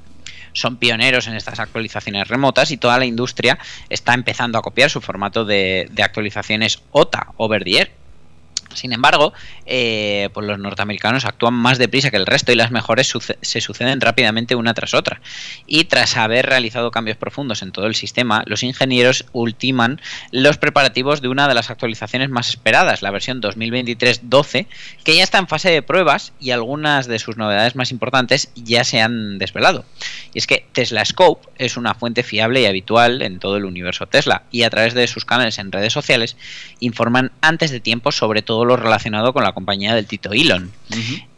Son pioneros en estas actualizaciones remotas y toda la industria está empezando a copiar su formato de, de actualizaciones OTA, over the air. Sin embargo, eh, pues los norteamericanos actúan más deprisa que el resto y las mejores se suceden rápidamente una tras otra. Y tras haber realizado cambios profundos en todo el sistema, los ingenieros ultiman los preparativos de una de las actualizaciones más esperadas, la versión 2023-12, que ya está en fase de pruebas y algunas de sus novedades más importantes ya se han desvelado. Y es que Tesla Scope es una fuente fiable y habitual en todo el universo Tesla y a través de sus canales en redes sociales informan antes de tiempo sobre todo lo relacionado con la compañía del Tito Elon.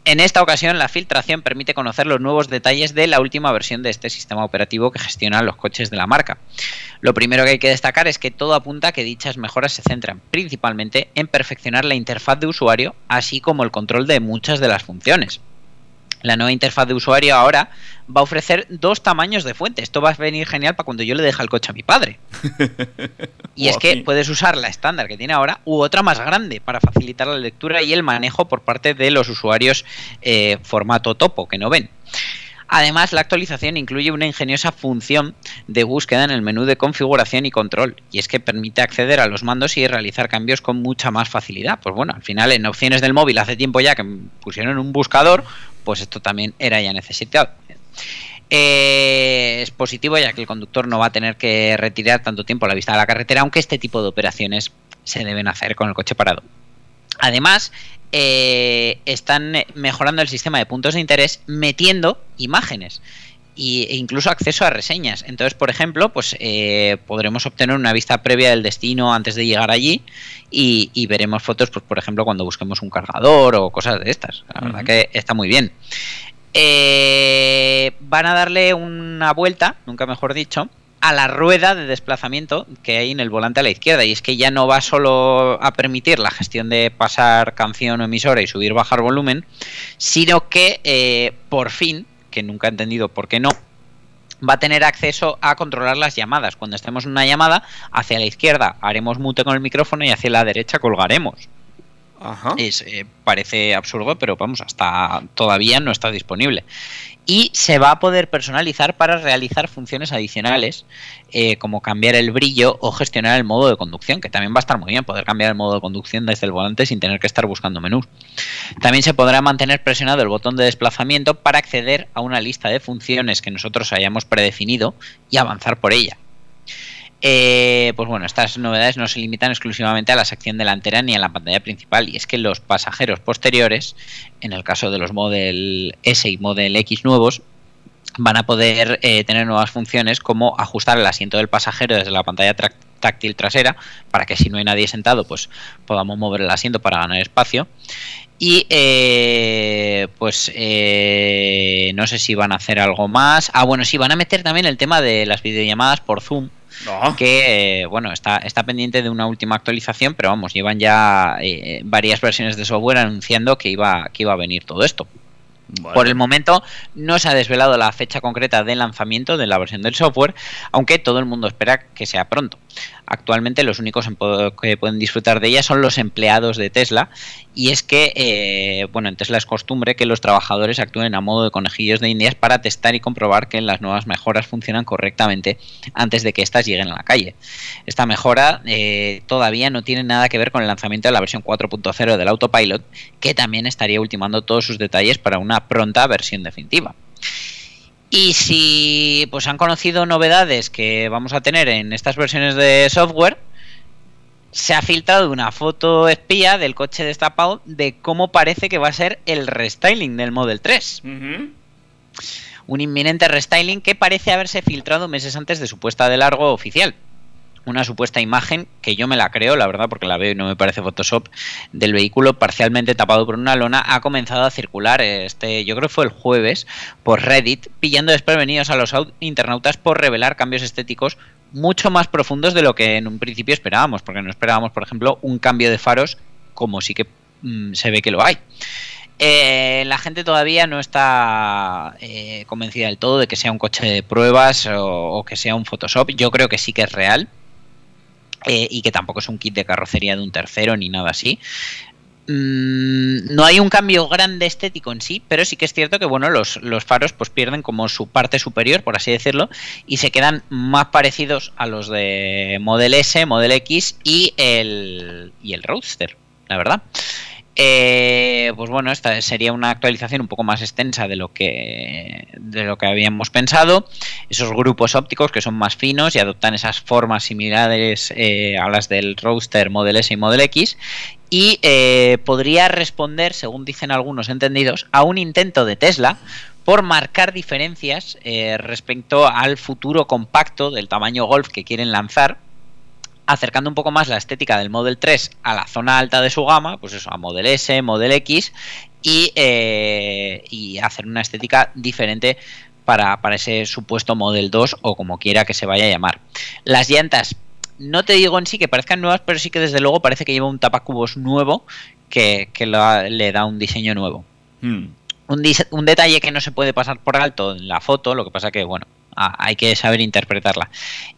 En esta ocasión, la filtración permite conocer los nuevos detalles de la última versión de este sistema operativo que gestiona los coches de la marca. Lo primero que hay que destacar es que todo apunta a que dichas mejoras se centran principalmente en perfeccionar la interfaz de usuario, así como el control de muchas de las funciones. La nueva interfaz de usuario ahora va a ofrecer dos tamaños de fuente. Esto va a venir genial para cuando yo le deje el coche a mi padre. Y es que puedes usar la estándar que tiene ahora u otra más grande para facilitar la lectura y el manejo por parte de los usuarios eh, formato topo que no ven. Además, la actualización incluye una ingeniosa función de búsqueda en el menú de configuración y control, y es que permite acceder a los mandos y realizar cambios con mucha más facilidad. Pues bueno, al final en opciones del móvil hace tiempo ya que pusieron un buscador, pues esto también era ya necesitado. Eh, es positivo ya que el conductor no va a tener que retirar tanto tiempo la vista de la carretera, aunque este tipo de operaciones se deben hacer con el coche parado. Además, eh, están mejorando el sistema de puntos de interés metiendo imágenes e incluso acceso a reseñas. Entonces, por ejemplo, pues eh, podremos obtener una vista previa del destino antes de llegar allí y, y veremos fotos, pues por ejemplo, cuando busquemos un cargador o cosas de estas. La verdad que está muy bien. Eh, van a darle una vuelta, nunca mejor dicho, a la rueda de desplazamiento que hay en el volante a la izquierda. Y es que ya no va solo a permitir la gestión de pasar canción o emisora y subir bajar volumen, sino que eh, por fin, que nunca he entendido por qué no, va a tener acceso a controlar las llamadas. Cuando estemos en una llamada, hacia la izquierda haremos mute con el micrófono y hacia la derecha colgaremos. Ajá. Es, eh, parece absurdo, pero vamos, hasta todavía no está disponible. Y se va a poder personalizar para realizar funciones adicionales, eh, como cambiar el brillo o gestionar el modo de conducción, que también va a estar muy bien poder cambiar el modo de conducción desde el volante sin tener que estar buscando menús. También se podrá mantener presionado el botón de desplazamiento para acceder a una lista de funciones que nosotros hayamos predefinido y avanzar por ella. Eh, pues bueno, estas novedades no se limitan exclusivamente a la sección delantera ni a la pantalla principal, y es que los pasajeros posteriores, en el caso de los Model S y Model X nuevos, van a poder eh, tener nuevas funciones como ajustar el asiento del pasajero desde la pantalla táctil trasera para que si no hay nadie sentado pues podamos mover el asiento para ganar espacio. Y eh, pues no sé si van a hacer algo más. Ah bueno sí van a meter también el tema de las videollamadas por Zoom No. que eh, bueno está está pendiente de una última actualización pero vamos llevan ya eh, varias versiones de software anunciando que iba que iba a venir todo esto Vale. por el momento no se ha desvelado la fecha concreta de lanzamiento de la versión del software, aunque todo el mundo espera que sea pronto. Actualmente los únicos que pueden disfrutar de ella son los empleados de Tesla y es que, eh, bueno, en Tesla es costumbre que los trabajadores actúen a modo de conejillos de indias para testar y comprobar que las nuevas mejoras funcionan correctamente antes de que éstas lleguen a la calle. Esta mejora eh, todavía no tiene nada que ver con el lanzamiento de la versión 4.0 del autopilot, que también estaría ultimando todos sus detalles para una pronta versión definitiva. Y si pues han conocido novedades que vamos a tener en estas versiones de software, se ha filtrado una foto espía del coche destapado de cómo parece que va a ser el restyling del Model 3. Un inminente restyling que parece haberse filtrado meses antes de su puesta de largo oficial. Una supuesta imagen que yo me la creo, la verdad, porque la veo y no me parece Photoshop, del vehículo parcialmente tapado por una lona, ha comenzado a circular este, yo creo que fue el jueves, por Reddit, pillando desprevenidos a los au- internautas por revelar cambios estéticos mucho más profundos de lo que en un principio esperábamos, porque no esperábamos, por ejemplo, un cambio de faros como sí que mm, se ve que lo hay. Eh, la gente todavía no está eh, convencida del todo de que sea un coche de pruebas o que sea un Photoshop. Yo creo que sí que es real eh, y que tampoco es un kit de carrocería de un tercero ni nada así. Mm, no hay un cambio grande estético en sí, pero sí que es cierto que bueno, los, los faros pues pierden como su parte superior, por así decirlo, y se quedan más parecidos a los de Model S, Model X y el, y el Roadster, la verdad. Eh, pues bueno, esta sería una actualización un poco más extensa de lo que de lo que habíamos pensado. Esos grupos ópticos que son más finos y adoptan esas formas similares eh, a las del Roadster Model S y Model X. Y eh, podría responder, según dicen algunos entendidos, a un intento de Tesla por marcar diferencias respecto al futuro compacto del tamaño Golf que quieren lanzar acercando un poco más la estética del Model 3 a la zona alta de su gama, pues eso, a Model S, Model X, y, eh, y hacer una estética diferente para, para ese supuesto Model 2 o como quiera que se vaya a llamar. Las llantas, no te digo en sí que parezcan nuevas, pero sí que desde luego parece que lleva un tapacubos nuevo que, que lo- le da un diseño nuevo. Hmm. Un, un detalle que no se puede pasar por alto en la foto, lo que pasa que, bueno, a- hay que saber interpretarla,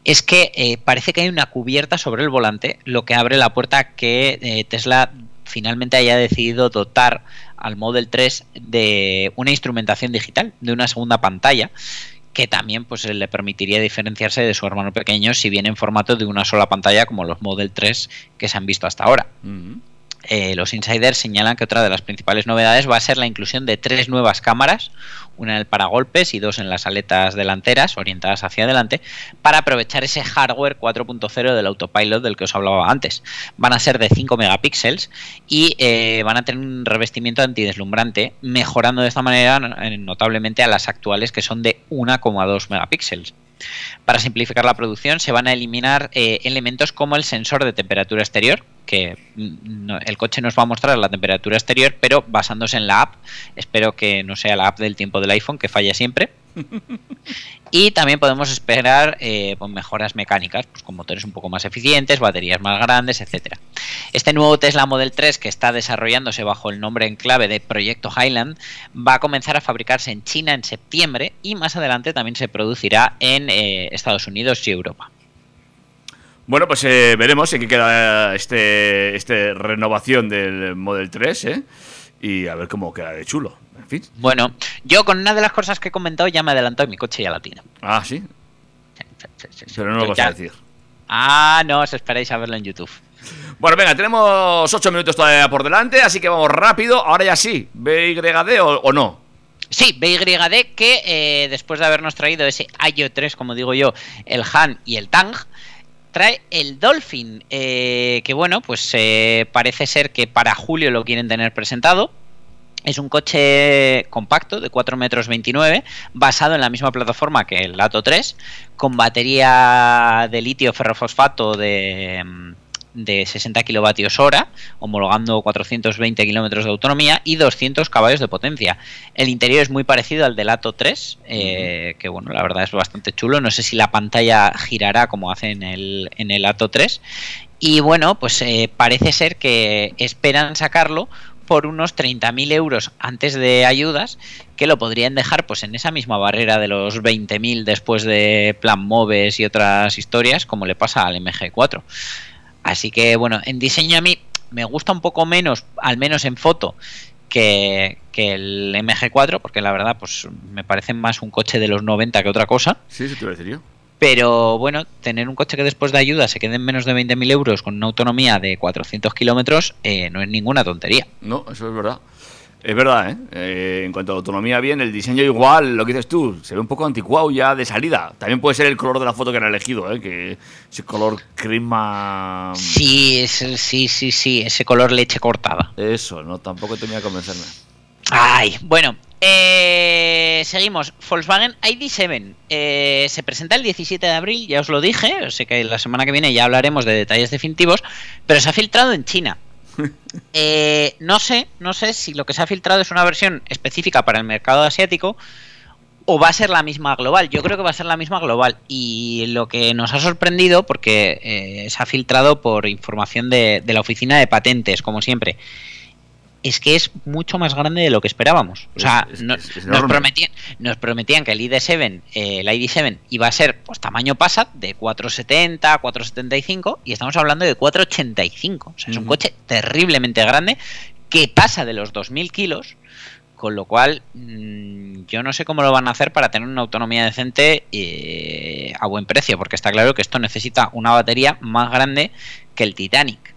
es que eh, parece que hay una cubierta sobre el volante, lo que abre la puerta que eh, Tesla finalmente haya decidido dotar al Model 3 de una instrumentación digital, de una segunda pantalla, que también pues le permitiría diferenciarse de su hermano pequeño si viene en formato de una sola pantalla como los Model 3 que se han visto hasta ahora. Eh, los insiders señalan que otra de las principales novedades va a ser la inclusión de tres nuevas cámaras, una en el paragolpes y dos en las aletas delanteras, orientadas hacia adelante, para aprovechar ese hardware 4.0 del autopilot del que os hablaba antes. Van a ser de 5 megapíxeles y eh, van a tener un revestimiento antideslumbrante, mejorando de esta manera eh, notablemente a las actuales que son de 1,2 megapíxeles. Para simplificar la producción se van a eliminar eh, elementos como el sensor de temperatura exterior, que mm, no- el coche nos va a mostrar la temperatura exterior, pero basándose en la app. Espero que no sea la app del tiempo del iPhone, que falla siempre. Y también podemos esperar eh, pues, mejoras mecánicas, pues con motores un poco más eficientes, baterías más grandes, etcétera. Este nuevo Tesla Model 3 que está desarrollándose bajo el nombre en clave de Proyecto Highland va a comenzar a fabricarse en China en septiembre y más adelante también se producirá en eh, Estados Unidos y Europa. Bueno, pues eh, veremos en qué queda este, este renovación del Model 3, ¿eh? Y a ver cómo queda de chulo. En fin. Bueno, yo con una de las cosas que he comentado ya me he adelantado y mi coche ya la tiene. Ah, sí. Pero no lo vas Ya- a decir. Ah, no, os esperáis a verlo en YouTube. Bueno, venga, tenemos 8 minutos todavía por delante, así que vamos rápido. Ahora ya sí, BYD o, o no. Sí, BYD que eh, después de habernos traído ese Ayo 3, como digo yo, el Han y el Tang, trae el Dolphin, eh, que bueno, pues eh, parece ser que para julio lo quieren tener presentado. Es un coche compacto de 4 metros 29, basado en la misma plataforma que el Lato 3, con batería de litio ferrofosfato de, mm, de 60 kilovatios hora, homologando 420 kilómetros de autonomía y 200 caballos de potencia. El interior es muy parecido al del Lato 3, eh, que bueno, la verdad es bastante chulo. No sé si la pantalla girará como hace en el, en el Lato 3. Y bueno, pues eh, parece ser que esperan sacarlo por unos 30.000 euros antes de ayudas, que lo podrían dejar pues en esa misma barrera de los 20.000 después de Plan Moves y otras historias, como le pasa al MG4. Así que bueno, en diseño a mí me gusta un poco menos, al menos en foto, que, que el MG4, porque la verdad pues me parece más un coche de los 90 que otra cosa. Sí, sí, te iba a decir yo. Pero bueno, tener un coche que después de ayuda se quede en menos de 20.000 euros con una autonomía de 400 kilómetros eh, no es ninguna tontería. No, eso es verdad. Es verdad, ¿eh? Eh, En cuanto a autonomía, bien, el diseño igual, lo que dices tú, se ve un poco anticuado ya de salida. También puede ser el color de la foto que han elegido, ¿eh? Que ese color crema... Sí, es- sí, sí, sí, ese color leche cortada. Eso, no, tampoco tenía que convencerme. Ay, bueno, eh, seguimos. Volkswagen ID7 eh, se presenta el 17 de abril, ya os lo dije. Sé que la semana que viene ya hablaremos de detalles definitivos, pero se ha filtrado en China. Eh, no sé, no sé si lo que se ha filtrado es una versión específica para el mercado asiático o va a ser la misma global. Yo creo que va a ser la misma global. Y lo que nos ha sorprendido, porque eh, se ha filtrado por información de, de la oficina de patentes, como siempre, es que es mucho más grande de lo que esperábamos. O sea, Es- es- no- es- es nos, prometían, nos prometían que el ID7, eh, el ID7 iba a ser pues tamaño Passat de 470, 475 y estamos hablando de 485. O sea, es un coche terriblemente grande que pasa de los 2000 kilos. Con lo cual, mm, yo no sé cómo lo van a hacer para tener una autonomía decente eh, a buen precio, porque está claro que esto necesita una batería más grande que el Titanic.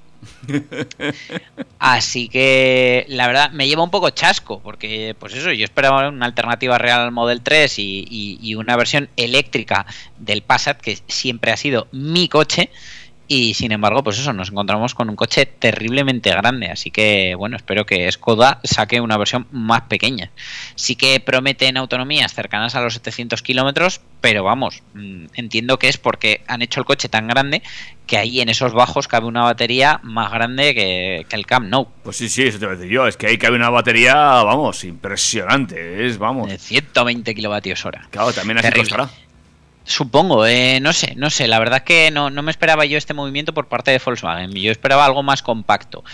Así que la verdad me lleva un poco chasco, porque pues eso, yo esperaba una alternativa real al Model 3 y, y- una versión eléctrica del Passat, que siempre ha sido mi coche, y sin embargo, pues eso, nos encontramos con un coche terriblemente grande, así que bueno, espero que Skoda saque una versión más pequeña. Sí que prometen autonomías cercanas a los 700 kilómetros, pero vamos, mm, entiendo que es porque han hecho el coche tan grande que ahí en esos bajos cabe una batería más grande que, que el Camp Nou. Pues sí, sí, eso te voy a decir yo. Es que ahí cabe una batería, vamos, impresionante. Es, vamos. De 120 kilovatios hora. Claro, también así Terrible. costará. Supongo, eh, no sé, no sé. La verdad que no, no me esperaba yo este movimiento por parte de Volkswagen. Yo esperaba algo más compacto.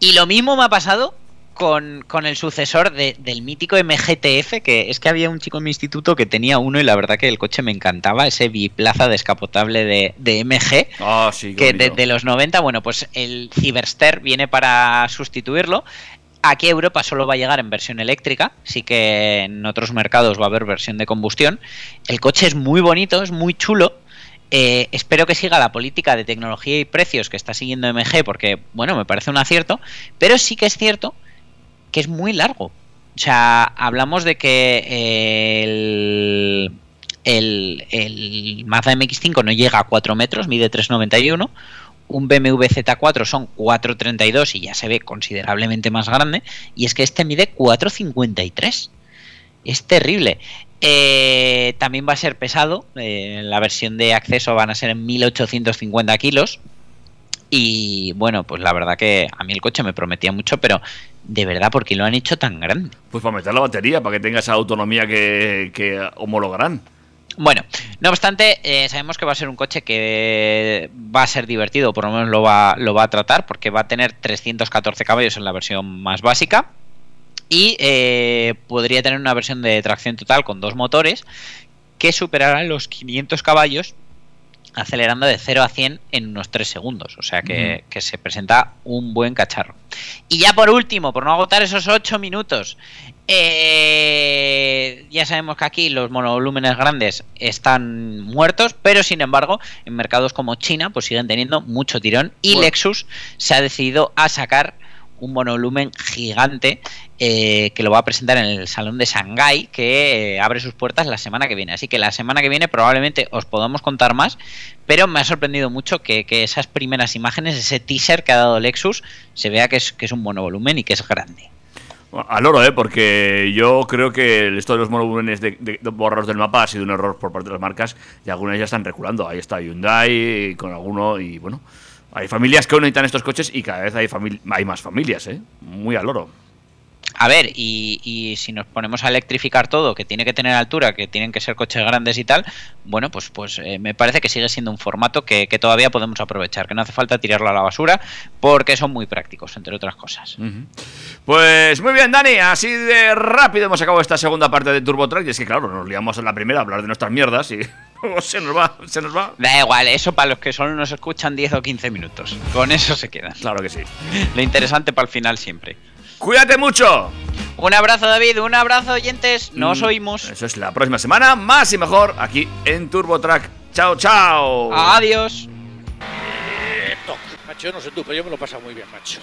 Y lo mismo me ha pasado con, con el sucesor de- del mítico MGTF, que es que había un chico en mi instituto que tenía uno y la verdad que el coche me encantaba, ese biplaza descapotable de, de MG. Ah, sí, que desde los 90, bueno, pues el Cyberster viene para sustituirlo. Aquí a Europa solo va a llegar en versión eléctrica, sí que en otros mercados va a haber versión de combustión. El coche es muy bonito, es muy chulo. Eh, espero que siga la política de tecnología y precios que está siguiendo MG, porque, bueno, me parece un acierto, pero sí que es cierto que es muy largo. O sea, hablamos de que eh, el, el, Mazda MX5 no llega a 4 metros, mide 3,91. Un BMW Z4 son 4,32 y ya se ve considerablemente más grande. Y es que este mide 4,53. Es terrible. Eh, también va a ser pesado. eh, la versión de acceso van a ser en 1850 kilos. Y bueno, pues la verdad que a mí el coche me prometía mucho, pero de verdad, ¿por qué lo han hecho tan grande? Pues para meter la batería, para que tenga esa autonomía que, que homologarán. Bueno, no obstante, eh, sabemos que va a ser un coche que va a ser divertido, por lo menos lo va, lo va a tratar, porque va a tener 314 caballos en la versión más básica y eh, podría tener una versión de tracción total con dos motores que superará los 500 caballos acelerando de 0 a 100 en unos 3 segundos. O sea que, que se presenta un buen cacharro. Y ya por último, por no agotar esos 8 minutos, eh, ya sabemos que aquí los monovolúmenes grandes están muertos, pero sin embargo, en mercados como China, pues siguen teniendo mucho tirón. Y Bueno. Lexus se ha decidido a sacar un monovolumen gigante eh, que lo va a presentar en el Salón de Shanghái, que eh, abre sus puertas la semana que viene. Así que la semana que viene probablemente os podamos contar más, pero me ha sorprendido mucho que, que esas primeras imágenes, ese teaser que ha dado Lexus, se vea que es, que es un monovolumen y que es grande. Al oro, ¿eh? Porque yo creo que esto de los monovolúmenes de, de, borrados del mapa ha sido un error por parte de las marcas y algunas ya están reculando. Ahí está Hyundai con alguno y bueno. Hay familias que aún necesitan estos coches y cada vez hay, hay más familias, ¿eh? Muy al oro. A ver, y, y si nos ponemos a electrificar todo, que tiene que tener altura, que tienen que ser coches grandes y tal, bueno, pues, pues eh, me parece que sigue siendo un formato que, que todavía podemos aprovechar, que no hace falta tirarlo a la basura, porque son muy prácticos, entre otras cosas. Pues muy bien, Dani, así de rápido hemos acabado esta segunda parte de Turbo Track. Y es que, claro, nos liamos en la primera a hablar de nuestras mierdas y se nos va, se nos va. Da igual, eso para los que solo nos escuchan 10 o 15 minutos. Con eso se quedan. Claro que sí. Lo interesante para el final siempre. Cuídate mucho. Un abrazo, David. Un abrazo, oyentes. Nos Mm, oímos. Eso es la próxima semana, más y mejor, aquí en Turbo Track. Chao, chao. Adiós. Macho, yo no sé tú, pero yo me lo he pasado muy bien, macho.